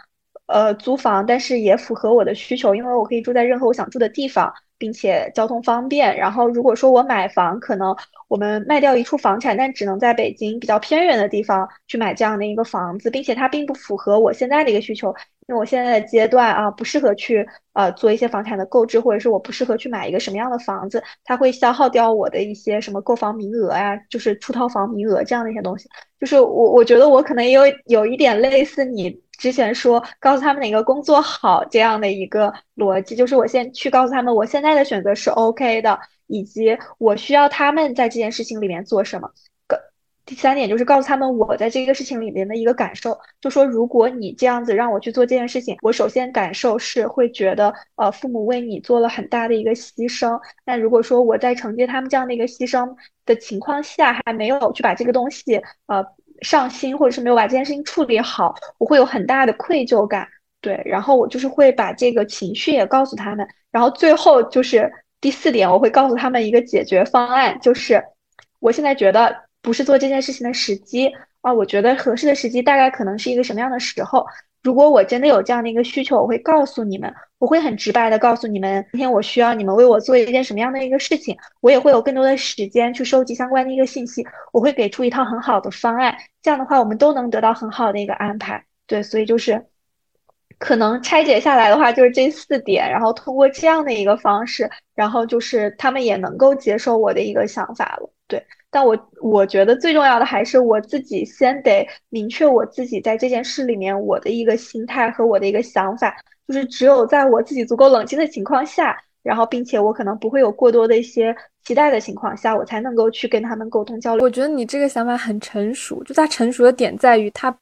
呃，租房，但是也符合我的需求，因为我可以住在任何我想住的地方，并且交通方便。然后如果说我买房，可能我们卖掉一处房产，但只能在北京比较偏远的地方去买这样的一个房子，并且它并不符合我现在的一个需求，因为我现在的阶段啊不适合去呃做一些房产的购置，或者是我不适合去买一个什么样的房子，它会消耗掉我的一些什么购房名额啊，就是出套房名额这样的一些东西。就是我我觉得我可能也有有一点类似你之前说告诉他们哪个工作好这样的一个逻辑，就是我先去告诉他们我现在的选择是 OK 的，以及我需要他们在这件事情里面做什么。第三点就是告诉他们我在这个事情里面的一个感受，就说如果你这样子让我去做这件事情，我首先感受是会觉得，呃，父母为你做了很大的一个牺牲。那如果说我在承接他们这样的一个牺牲的情况下，还没有去把这个东西呃上心，或者是没有把这件事情处理好，我会有很大的愧疚感。对，然后我就是会把这个情绪也告诉他们，然后最后就是第四点，我会告诉他们一个解决方案，就是我现在觉得。不是做这件事情的时机啊，我觉得合适的时机大概可能是一个什么样的时候？如果我真的有这样的一个需求，我会告诉你们，我会很直白的告诉你们，今天我需要你们为我做一件什么样的一个事情，我也会有更多的时间去收集相关的一个信息，我会给出一套很好的方案，这样的话我们都能得到很好的一个安排。对，所以就是可能拆解下来的话，就是这四点，然后通过这样的一个方式，然后就是他们也能够接受我的一个想法了。对。但我我觉得最重要的还是我自己先得明确我自己在这件事里面我的一个心态和我的一个想法，就是只有在我自己足够冷静的情况下，然后并且我可能不会有过多的一些期待的情况下，我才能够去跟他们沟通交流。我觉得你这个想法很成熟，就它成熟的点在于它，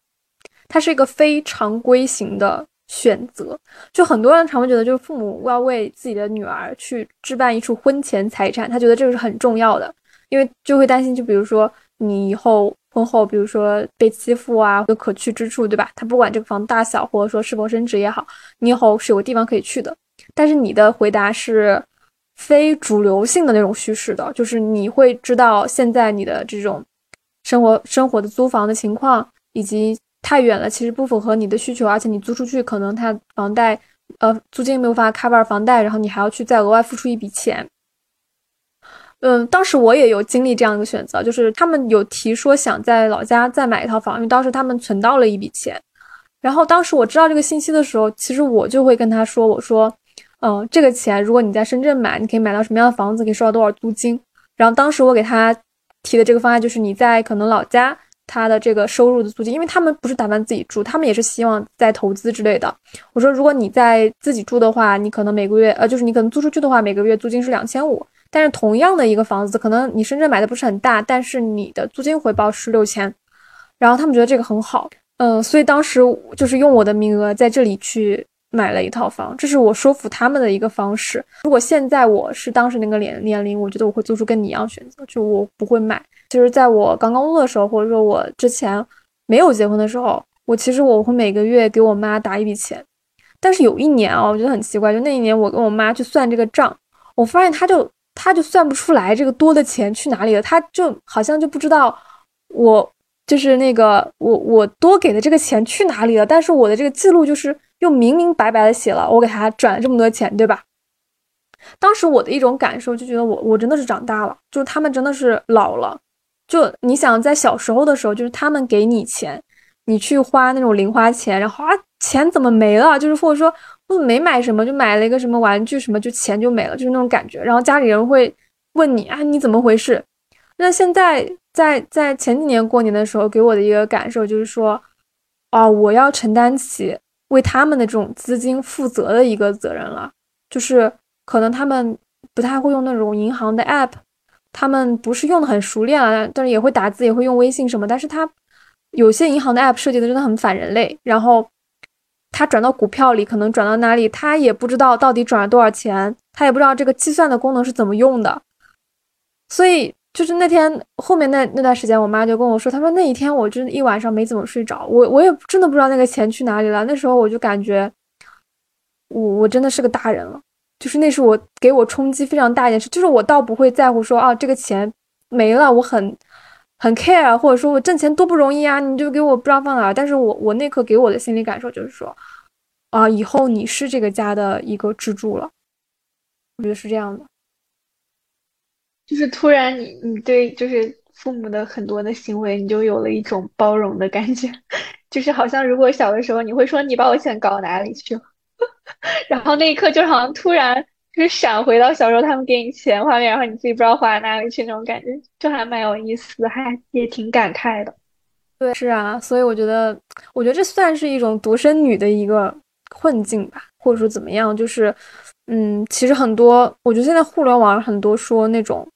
它是一个非常规型的选择。就很多人常会觉得，就是父母要为自己的女儿去置办一处婚前财产，他觉得这个是很重要的。因为就会担心，就比如说你以后婚后，比如说被欺负啊，有可去之处，对吧？他不管这个房大小，或者说是否升值也好，你以后是有个地方可以去的。但是你的回答是非主流性的那种叙事的，就是你会知道现在你的这种生活生活的租房的情况，以及太远了，其实不符合你的需求，而且你租出去可能他房贷呃租金没有办法 cover 房贷，然后你还要去再额外付出一笔钱。嗯，当时我也有经历这样一个选择，就是他们有提说想在老家再买一套房，因为当时他们存到了一笔钱。然后当时我知道这个信息的时候，其实我就会跟他说：“我说，嗯，这个钱如果你在深圳买，你可以买到什么样的房子，可以收到多少租金。”然后当时我给他提的这个方案就是你在可能老家他的这个收入的租金，因为他们不是打算自己住，他们也是希望在投资之类的。我说如果你在自己住的话，你可能每个月呃，就是你可能租出去的话，每个月租金是两千五。但是同样的一个房子，可能你深圳买的不是很大，但是你的租金回报是六千，然后他们觉得这个很好，嗯，所以当时就是用我的名额在这里去买了一套房，这是我说服他们的一个方式。如果现在我是当时那个年年龄，我觉得我会做出跟你一样选择，就我不会买。就是在我刚刚工作的时候，或者说我之前没有结婚的时候，我其实我会每个月给我妈打一笔钱，但是有一年啊，我觉得很奇怪，就那一年我跟我妈去算这个账，我发现她就。他就算不出来这个多的钱去哪里了，他就好像就不知道我就是那个我我多给的这个钱去哪里了。但是我的这个记录就是又明明白白的写了，我给他转了这么多钱，对吧？当时我的一种感受就觉得我我真的是长大了，就是他们真的是老了。就你想在小时候的时候，就是他们给你钱，你去花那种零花钱，然后啊钱怎么没了？就是或者说。我没买什么，就买了一个什么玩具，什么就钱就没了，就是那种感觉。然后家里人会问你啊，你怎么回事？那现在在在前几年过年的时候，给我的一个感受就是说，哦，我要承担起为他们的这种资金负责的一个责任了。就是可能他们不太会用那种银行的 app，他们不是用的很熟练啊，但是也会打字，也会用微信什么。但是他有些银行的 app 设计的真的很反人类，然后。他转到股票里，可能转到哪里，他也不知道到底转了多少钱，他也不知道这个计算的功能是怎么用的。所以就是那天后面那那段时间，我妈就跟我说，她说那一天我真的一晚上没怎么睡着，我我也真的不知道那个钱去哪里了。那时候我就感觉，我我真的是个大人了，就是那是我给我冲击非常大一件事，就是我倒不会在乎说啊这个钱没了，我很。很 care，或者说我挣钱多不容易啊，你就给我不知道放哪。但是我我那刻给我的心理感受就是说，啊，以后你是这个家的一个支柱了。我觉得是这样的，就是突然你你对就是父母的很多的行为，你就有了一种包容的感觉，就是好像如果小的时候你会说你把我钱搞哪里去了，然后那一刻就好像突然就是闪回到小时候他们给你钱画面，然后你自己不知道花哪里去那种感觉，就还蛮有意思，还也挺感慨的。对，是啊，所以我觉得，我觉得这算是一种独生女的一个困境吧，或者说怎么样，就是，嗯，其实很多，我觉得现在互联网上很多说那种，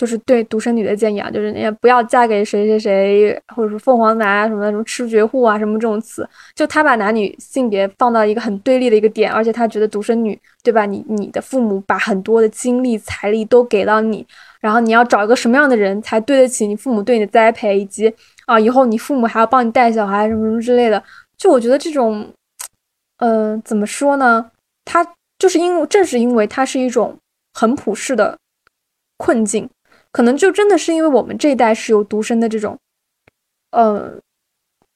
就是对独生女的建议啊，就是你也不要嫁给谁谁谁，或者说凤凰男啊什么那种吃绝户啊什么这种词，就他把男女性别放到一个很对立的一个点，而且他觉得独生女，对吧？你你的父母把很多的精力财力都给到你，然后你要找一个什么样的人才对得起你父母对你的栽培以及。啊，以后你父母还要帮你带小孩什么什么之类的，就我觉得这种，嗯，怎么说呢？他就是因为正是因为它是一种很普世的困境，可能就真的是因为我们这一代是有独生的这种，呃，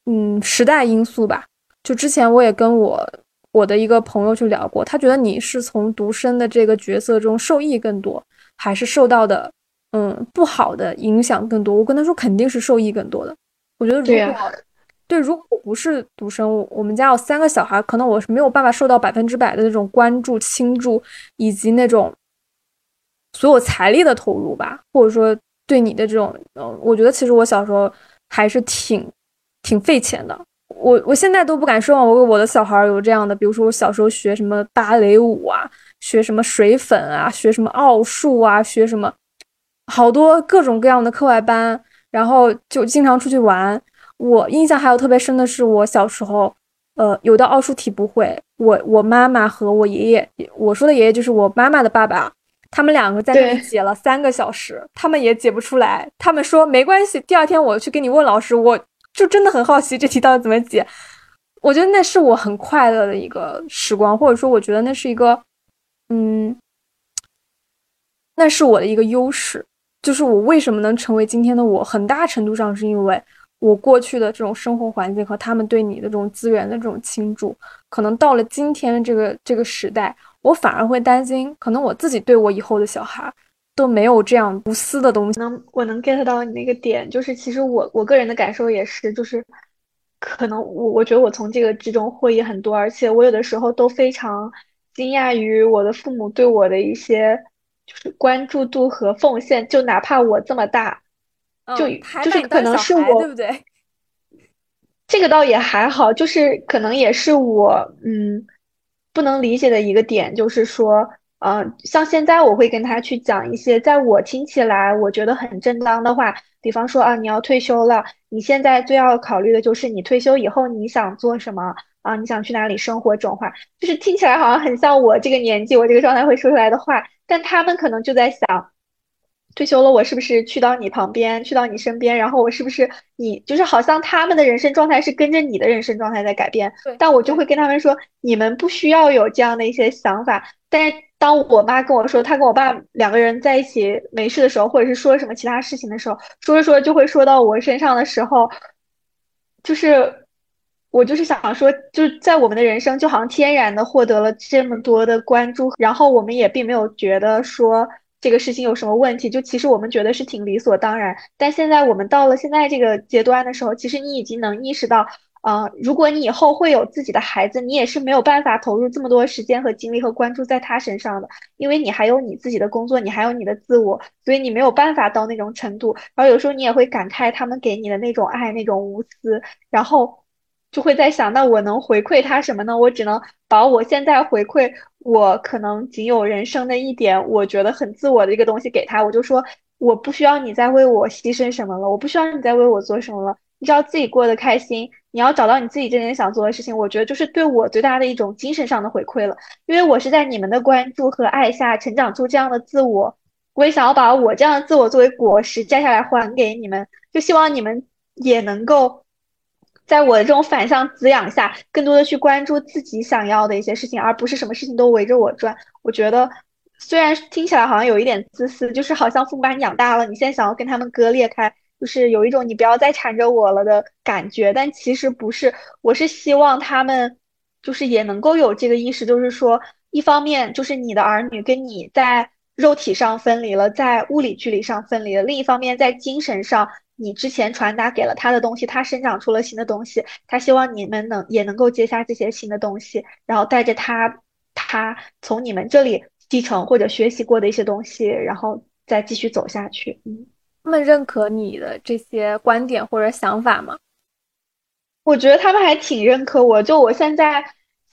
嗯，时代因素吧。就之前我也跟我我的一个朋友去聊过，他觉得你是从独生的这个角色中受益更多，还是受到的嗯不好的影响更多？我跟他说肯定是受益更多的。我觉得如果对，如果不是独生，我们家有三个小孩，可能我是没有办法受到百分之百的那种关注、倾注，以及那种所有财力的投入吧，或者说对你的这种，嗯，我觉得其实我小时候还是挺挺费钱的。我我现在都不敢奢望我我的小孩有这样的，比如说我小时候学什么芭蕾舞啊，学什么水粉啊，学什么奥数啊，学什么好多各种各样的课外班。然后就经常出去玩。我印象还有特别深的是，我小时候，呃，有道奥数题不会，我我妈妈和我爷爷，我说的爷爷就是我妈妈的爸爸，他们两个在那里解了三个小时，他们也解不出来。他们说没关系，第二天我去给你问老师。我就真的很好奇这题到底怎么解。我觉得那是我很快乐的一个时光，或者说我觉得那是一个，嗯，那是我的一个优势。就是我为什么能成为今天的我，很大程度上是因为我过去的这种生活环境和他们对你的这种资源的这种倾注。可能到了今天这个这个时代，我反而会担心，可能我自己对我以后的小孩都没有这样无私的东西。能，我能 get 到你那个点，就是其实我我个人的感受也是，就是可能我我觉得我从这个之中获益很多，而且我有的时候都非常惊讶于我的父母对我的一些。就是关注度和奉献，就哪怕我这么大，就就是可能是我对不对？这个倒也还好，就是可能也是我嗯不能理解的一个点，就是说，嗯，像现在我会跟他去讲一些在我听起来我觉得很正当的话，比方说啊，你要退休了，你现在最要考虑的就是你退休以后你想做什么啊？你想去哪里生活？这种话，就是听起来好像很像我这个年纪我这个状态会说出来的话。但他们可能就在想，退休了，我是不是去到你旁边，去到你身边，然后我是不是你，就是好像他们的人生状态是跟着你的人生状态在改变。但我就会跟他们说，你们不需要有这样的一些想法。但是当我妈跟我说，她跟我爸两个人在一起没事的时候，或者是说什么其他事情的时候，说着说着就会说到我身上的时候，就是。我就是想说，就是在我们的人生，就好像天然的获得了这么多的关注，然后我们也并没有觉得说这个事情有什么问题，就其实我们觉得是挺理所当然。但现在我们到了现在这个阶段的时候，其实你已经能意识到，呃，如果你以后会有自己的孩子，你也是没有办法投入这么多时间和精力和关注在他身上的，因为你还有你自己的工作，你还有你的自我，所以你没有办法到那种程度。然后有时候你也会感慨他们给你的那种爱，那种无私，然后。就会在想，那我能回馈他什么呢？我只能把我现在回馈我可能仅有人生的一点，我觉得很自我的一个东西给他。我就说，我不需要你再为我牺牲什么了，我不需要你再为我做什么了。你只要自己过得开心，你要找到你自己真正想做的事情，我觉得就是对我最大的一种精神上的回馈了。因为我是在你们的关注和爱下成长出这样的自我，我也想要把我这样的自我作为果实摘下来还给你们，就希望你们也能够。在我的这种反向滋养下，更多的去关注自己想要的一些事情，而不是什么事情都围着我转。我觉得，虽然听起来好像有一点自私，就是好像父母把你养大了，你现在想要跟他们割裂开，就是有一种你不要再缠着我了的感觉。但其实不是，我是希望他们就是也能够有这个意识，就是说，一方面就是你的儿女跟你在肉体上分离了，在物理距离上分离了；另一方面，在精神上。你之前传达给了他的东西，他生长出了新的东西，他希望你们能也能够接下这些新的东西，然后带着他他从你们这里继承或者学习过的一些东西，然后再继续走下去。嗯，他们认可你的这些观点或者想法吗？我觉得他们还挺认可我。就我现在，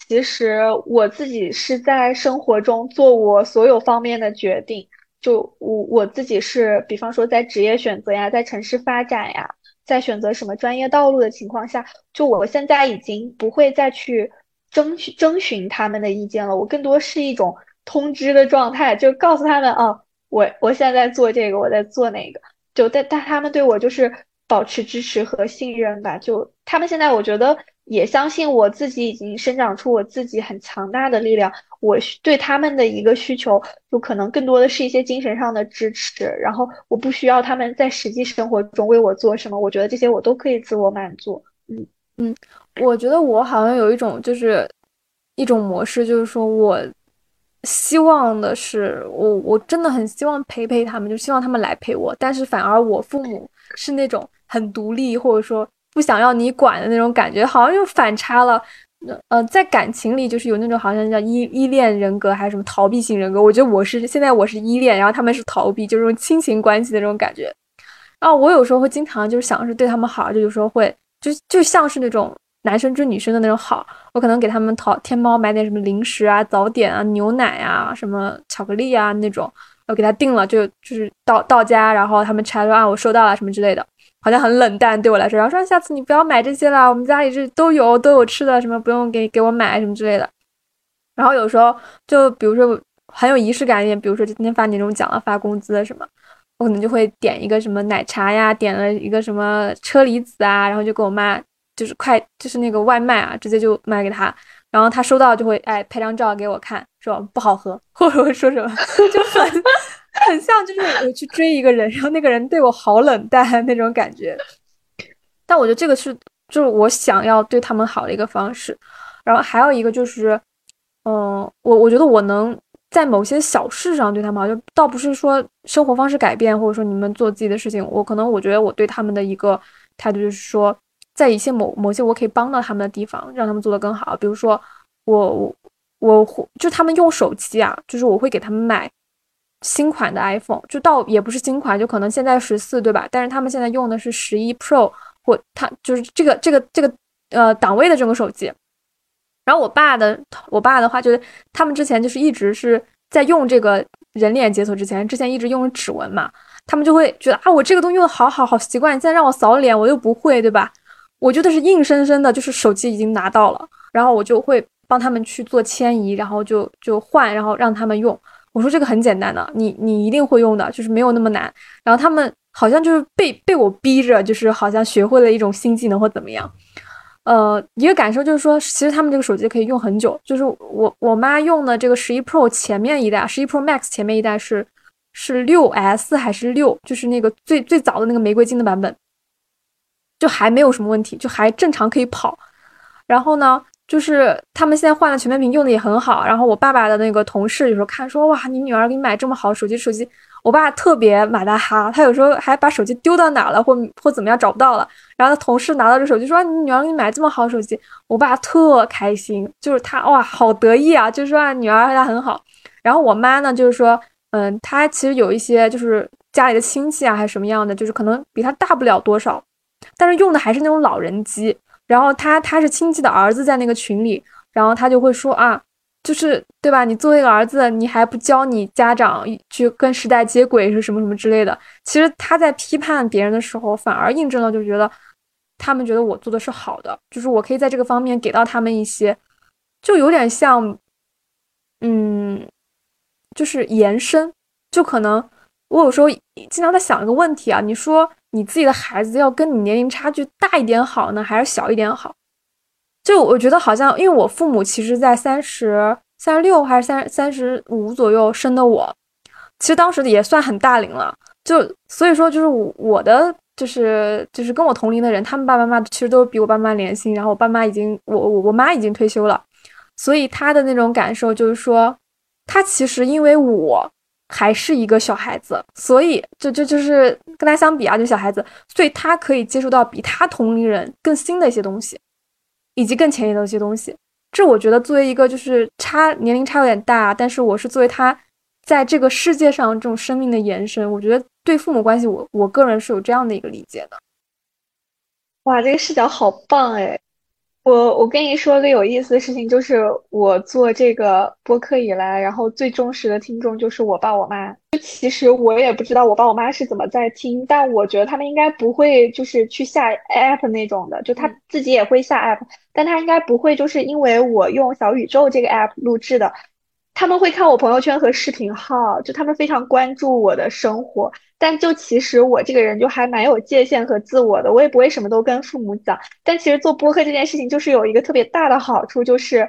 其实我自己是在生活中做我所有方面的决定。就我我自己是，比方说在职业选择呀，在城市发展呀，在选择什么专业道路的情况下，就我现在已经不会再去征询征询他们的意见了。我更多是一种通知的状态，就告诉他们，哦，我我现在做这个，我在做那个，就但但他们对我就是保持支持和信任吧。就他们现在，我觉得。也相信我自己已经生长出我自己很强大的力量。我对他们的一个需求，就可能更多的是一些精神上的支持。然后我不需要他们在实际生活中为我做什么，我觉得这些我都可以自我满足。嗯嗯，我觉得我好像有一种就是一种模式，就是说我希望的是，我我真的很希望陪陪他们，就希望他们来陪我。但是反而我父母是那种很独立，或者说。不想要你管的那种感觉，好像又反差了。呃，在感情里就是有那种好像叫依依恋人格，还是什么逃避型人格。我觉得我是现在我是依恋，然后他们是逃避，就是这种亲情关系的那种感觉。然后我有时候会经常就是想是对他们好，就有时候会就就像是那种男生追女生的那种好。我可能给他们淘天猫买点什么零食啊、早点啊、牛奶啊、什么巧克力啊那种，我给他订了，就就是到到家，然后他们拆说啊我收到了什么之类的。好像很冷淡对我来说，然后说下次你不要买这些了，我们家里这都有都有吃的，什么不用给给我买什么之类的。然后有时候就比如说很有仪式感一点，比如说今天发年终奖了，发工资什么，我可能就会点一个什么奶茶呀，点了一个什么车厘子啊，然后就给我妈就是快就是那个外卖啊，直接就买给她。然后她收到就会哎拍张照给我看，说不好喝，或者会说什么就很。很像，就是我去追一个人，然后那个人对我好冷淡那种感觉。但我觉得这个是，就是我想要对他们好的一个方式。然后还有一个就是，嗯，我我觉得我能在某些小事上对他们好，就倒不是说生活方式改变，或者说你们做自己的事情，我可能我觉得我对他们的一个态度就是说，在一些某某些我可以帮到他们的地方，让他们做得更好。比如说，我我我就他们用手机啊，就是我会给他们买。新款的 iPhone 就到也不是新款，就可能现在十四对吧？但是他们现在用的是十一 Pro 或它就是这个这个这个呃档位的这个手机。然后我爸的我爸的话就是他们之前就是一直是在用这个人脸解锁之前，之前一直用指纹嘛，他们就会觉得啊我这个东西用的好好好习惯，现在让我扫脸我又不会对吧？我觉得是硬生生的，就是手机已经拿到了，然后我就会帮他们去做迁移，然后就就换，然后让他们用。我说这个很简单的，你你一定会用的，就是没有那么难。然后他们好像就是被被我逼着，就是好像学会了一种新技能或怎么样。呃，一个感受就是说，其实他们这个手机可以用很久。就是我我妈用的这个十一 Pro 前面一代，十一 Pro Max 前面一代是是六 S 还是六，就是那个最最早的那个玫瑰金的版本，就还没有什么问题，就还正常可以跑。然后呢？就是他们现在换了全面屏，用的也很好。然后我爸爸的那个同事有时候看说，哇，你女儿给你买这么好手机，手机。我爸特别马大哈，他有时候还把手机丢到哪了，或或怎么样找不到了。然后他同事拿到这手机说，你女儿给你买这么好手机，我爸特开心，就是他哇，好得意啊，就是说啊女儿她很好。然后我妈呢，就是说，嗯，她其实有一些就是家里的亲戚啊，还是什么样的，就是可能比她大不了多少，但是用的还是那种老人机。然后他他是亲戚的儿子在那个群里，然后他就会说啊，就是对吧？你作为一个儿子，你还不教你家长去跟时代接轨是什么什么之类的。其实他在批判别人的时候，反而印证了，就觉得他们觉得我做的是好的，就是我可以在这个方面给到他们一些，就有点像，嗯，就是延伸。就可能我有时候经常在想一个问题啊，你说。你自己的孩子要跟你年龄差距大一点好呢，还是小一点好？就我觉得好像，因为我父母其实在三十三十六还是三三十五左右生的我，其实当时也算很大龄了。就所以说，就是我的就是就是跟我同龄的人，他们爸爸妈妈其实都比我爸妈年轻。然后我爸妈已经我我我妈已经退休了，所以他的那种感受就是说，他其实因为我。还是一个小孩子，所以就就就是跟他相比啊，就小孩子，所以他可以接触到比他同龄人更新的一些东西，以及更前沿的一些东西。这我觉得作为一个就是差年龄差有点大，但是我是作为他在这个世界上这种生命的延伸，我觉得对父母关系，我我个人是有这样的一个理解的。哇，这个视角好棒哎！我我跟你说个有意思的事情，就是我做这个播客以来，然后最忠实的听众就是我爸我妈。就其实我也不知道我爸我妈是怎么在听，但我觉得他们应该不会就是去下 app 那种的，就他自己也会下 app，但他应该不会就是因为我用小宇宙这个 app 录制的。他们会看我朋友圈和视频号，就他们非常关注我的生活。但就其实我这个人就还蛮有界限和自我的，我也不会什么都跟父母讲。但其实做播客这件事情就是有一个特别大的好处，就是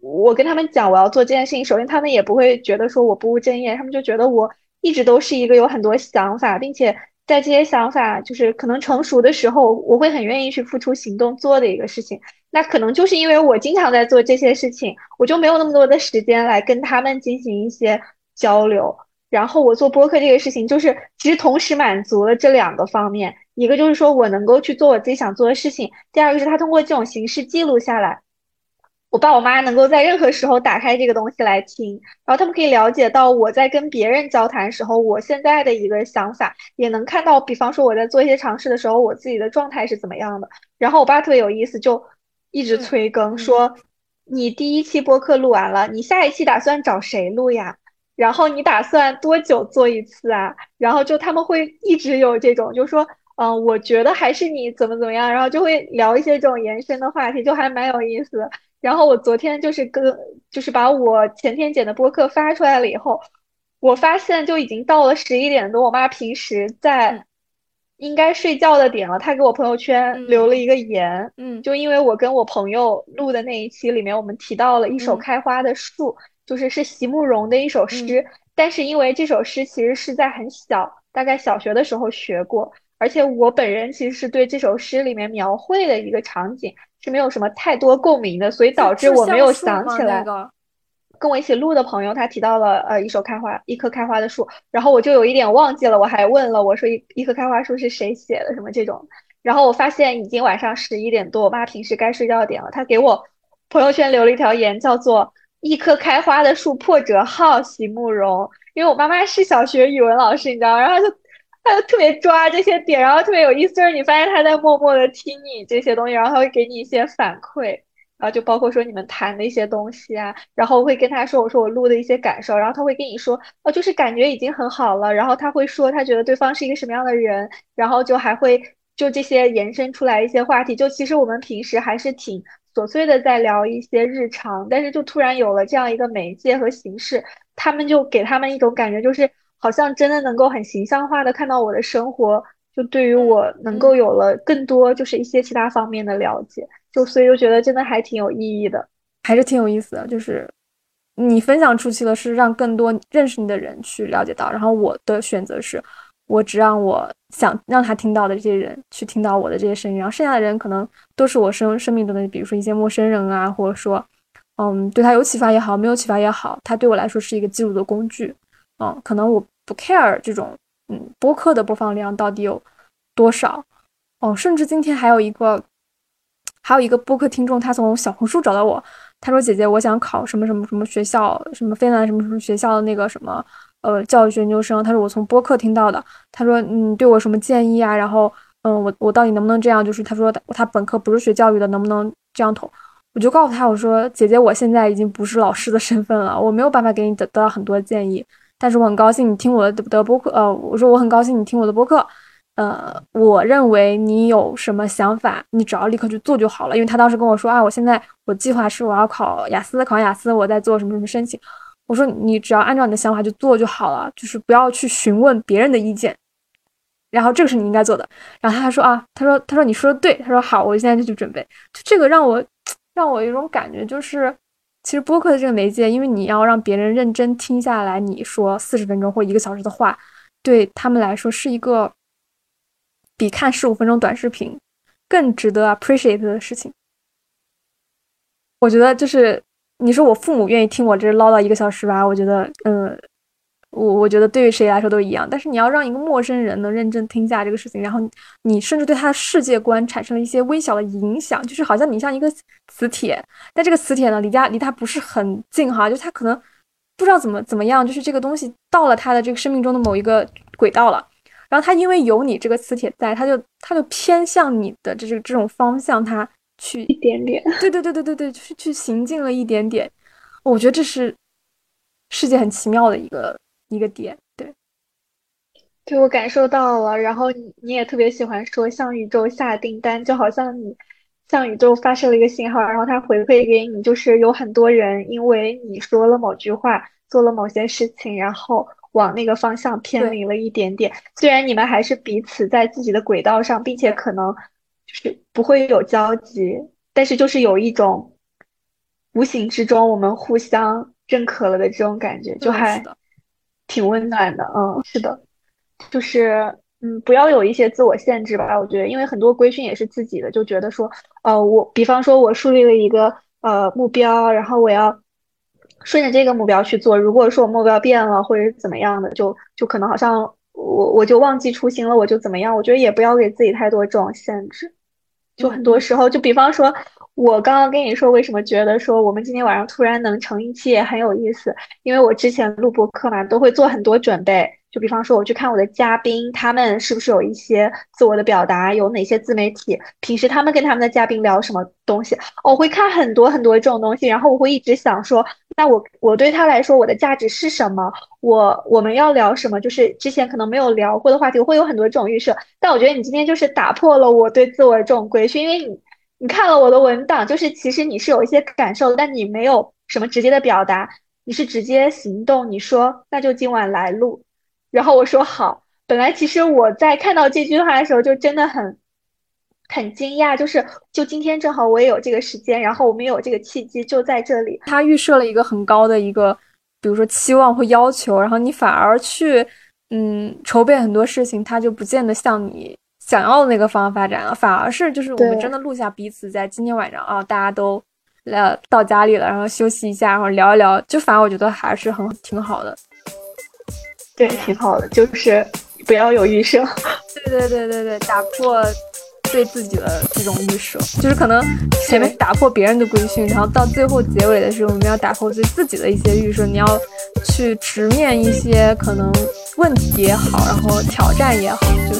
我跟他们讲我要做这件事情，首先他们也不会觉得说我不务正业，他们就觉得我一直都是一个有很多想法，并且在这些想法就是可能成熟的时候，我会很愿意去付出行动做的一个事情。那可能就是因为我经常在做这些事情，我就没有那么多的时间来跟他们进行一些交流。然后我做播客这个事情，就是其实同时满足了这两个方面：一个就是说我能够去做我自己想做的事情；第二个是他通过这种形式记录下来，我爸我妈能够在任何时候打开这个东西来听，然后他们可以了解到我在跟别人交谈时候我现在的一个想法，也能看到，比方说我在做一些尝试的时候，我自己的状态是怎么样的。然后我爸特别有意思，就。一直催更说，你第一期播客录完了，你下一期打算找谁录呀？然后你打算多久做一次啊？然后就他们会一直有这种，就说，嗯，我觉得还是你怎么怎么样，然后就会聊一些这种延伸的话题，就还蛮有意思的。然后我昨天就是跟，就是把我前天剪的播客发出来了以后，我发现就已经到了十一点多，我妈平时在。应该睡觉的点了，他给我朋友圈留了一个言，嗯，就因为我跟我朋友录的那一期里面，我们提到了一首开花的树，就是是席慕容的一首诗，但是因为这首诗其实是在很小，大概小学的时候学过，而且我本人其实是对这首诗里面描绘的一个场景是没有什么太多共鸣的，所以导致我没有想起来。跟我一起录的朋友，他提到了呃一首开花一棵开花的树，然后我就有一点忘记了，我还问了我说一一棵开花树是谁写的什么这种，然后我发现已经晚上十一点多，我妈平时该睡觉点了，她给我朋友圈留了一条言，叫做一棵开花的树破折号席慕容，因为我妈妈是小学语文老师，你知道，然后就她就特别抓这些点，然后特别有意思，就是你发现她在默默的听你这些东西，然后她会给你一些反馈。然后就包括说你们谈的一些东西啊，然后会跟他说我说我录的一些感受，然后他会跟你说哦，就是感觉已经很好了，然后他会说他觉得对方是一个什么样的人，然后就还会就这些延伸出来一些话题，就其实我们平时还是挺琐碎的在聊一些日常，但是就突然有了这样一个媒介和形式，他们就给他们一种感觉，就是好像真的能够很形象化的看到我的生活，就对于我能够有了更多就是一些其他方面的了解。就所以就觉得真的还挺有意义的，还是挺有意思的。就是你分享出去了是让更多认识你的人去了解到，然后我的选择是，我只让我想让他听到的这些人去听到我的这些声音，然后剩下的人可能都是我生生命中的，比如说一些陌生人啊，或者说，嗯，对他有启发也好，没有启发也好，他对我来说是一个记录的工具。嗯，可能我不 care 这种，嗯，播客的播放量到底有多少。哦，甚至今天还有一个。还有一个播客听众，他从小红书找到我，他说：“姐姐，我想考什么什么什么学校，什么芬兰什么什么学校的那个什么呃教育学研究生。”他说：“我从播客听到的。”他说：“嗯，对我什么建议啊？然后，嗯，我我到底能不能这样？就是他说他本科不是学教育的，能不能这样投？”我就告诉他我说：“姐姐，我现在已经不是老师的身份了，我没有办法给你得得到很多建议，但是我很高兴你听我的的播客。呃，我说我很高兴你听我的播客。”呃，我认为你有什么想法，你只要立刻去做就好了。因为他当时跟我说啊，我现在我计划是我要考雅思，考雅思我再做什么什么申请。我说你只要按照你的想法去做就好了，就是不要去询问别人的意见。然后这个是你应该做的。然后他说啊，他说他说你说的对，他说好，我现在就去准备。就这个让我让我有一种感觉，就是其实播客的这个媒介，因为你要让别人认真听下来你说四十分钟或一个小时的话，对他们来说是一个。比看十五分钟短视频更值得 appreciate 的事情，我觉得就是你说我父母愿意听我这唠叨一个小时吧，我觉得，嗯，我我觉得对于谁来说都一样。但是你要让一个陌生人能认真听下这个事情，然后你甚至对他的世界观产生了一些微小的影响，就是好像你像一个磁铁，但这个磁铁呢离家离他不是很近哈，就他可能不知道怎么怎么样，就是这个东西到了他的这个生命中的某一个轨道了。然后他因为有你这个磁铁在，他就他就偏向你的这这这种方向，他去一点点，对对对对对对，去去行进了一点点。我觉得这是世界很奇妙的一个一个点，对，对我感受到了。然后你你也特别喜欢说向宇宙下订单，就好像你向宇宙发射了一个信号，然后它回馈给你，就是有很多人因为你说了某句话，做了某些事情，然后。往那个方向偏离了一点点，虽然你们还是彼此在自己的轨道上，并且可能就是不会有交集，但是就是有一种无形之中我们互相认可了的这种感觉，就还挺温暖的。嗯，是的，就是嗯，不要有一些自我限制吧。我觉得，因为很多规训也是自己的，就觉得说，呃，我比方说我树立了一个呃目标，然后我要。顺着这个目标去做，如果说我目标变了或者怎么样的，就就可能好像我我就忘记初心了，我就怎么样？我觉得也不要给自己太多这种限制。就很多时候，就比方说，我刚刚跟你说为什么觉得说我们今天晚上突然能成一期也很有意思，因为我之前录播课嘛，都会做很多准备。就比方说，我去看我的嘉宾，他们是不是有一些自我的表达，有哪些自媒体，平时他们跟他们的嘉宾聊什么东西，我会看很多很多这种东西，然后我会一直想说，那我我对他来说，我的价值是什么？我我们要聊什么？就是之前可能没有聊过的话题，我会有很多这种预设。但我觉得你今天就是打破了我对自我的这种规训，因为你你看了我的文档，就是其实你是有一些感受，但你没有什么直接的表达，你是直接行动，你说那就今晚来录。然后我说好，本来其实我在看到这句话的时候就真的很很惊讶，就是就今天正好我也有这个时间，然后我们也有这个契机就在这里。他预设了一个很高的一个，比如说期望或要求，然后你反而去嗯筹备很多事情，他就不见得像你想要的那个方向发展了，反而是就是我们真的录下彼此在今天晚上啊，大家都来到家里了，然后休息一下，然后聊一聊，就反而我觉得还是很挺好的。对，挺好的，就是不要有预设。对对对对对，打破对自己的这种预设，就是可能前面打破别人的规训，然后到最后结尾的时候，我们要打破对自己的一些预设，你要去直面一些可能问题也好，然后挑战也好，就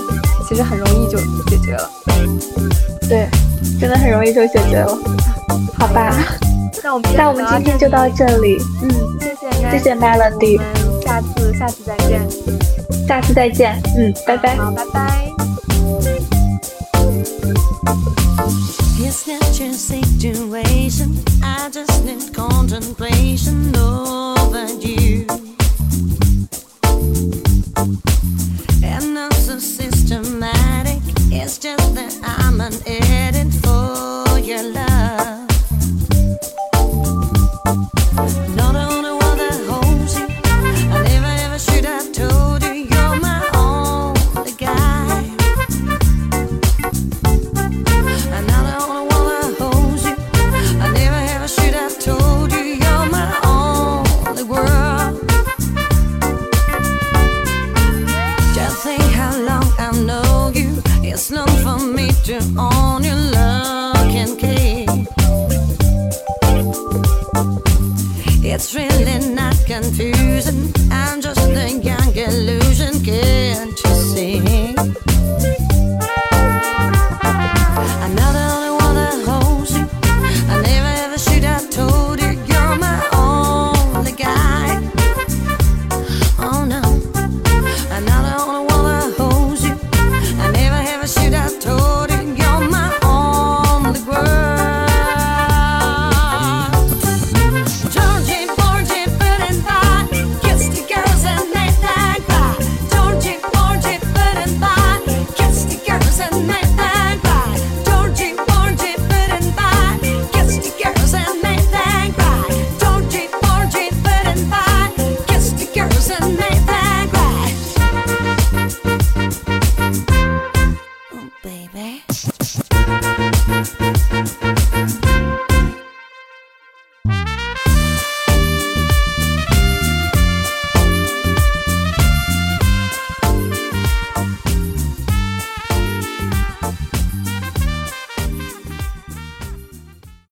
其实很容易就解决了。对，真的很容易就解决了。好吧，那我们那我们今天就到这里。嗯，谢谢，谢谢 Melody。下次，下次再见。下次再见。嗯，拜拜。好，拜拜。on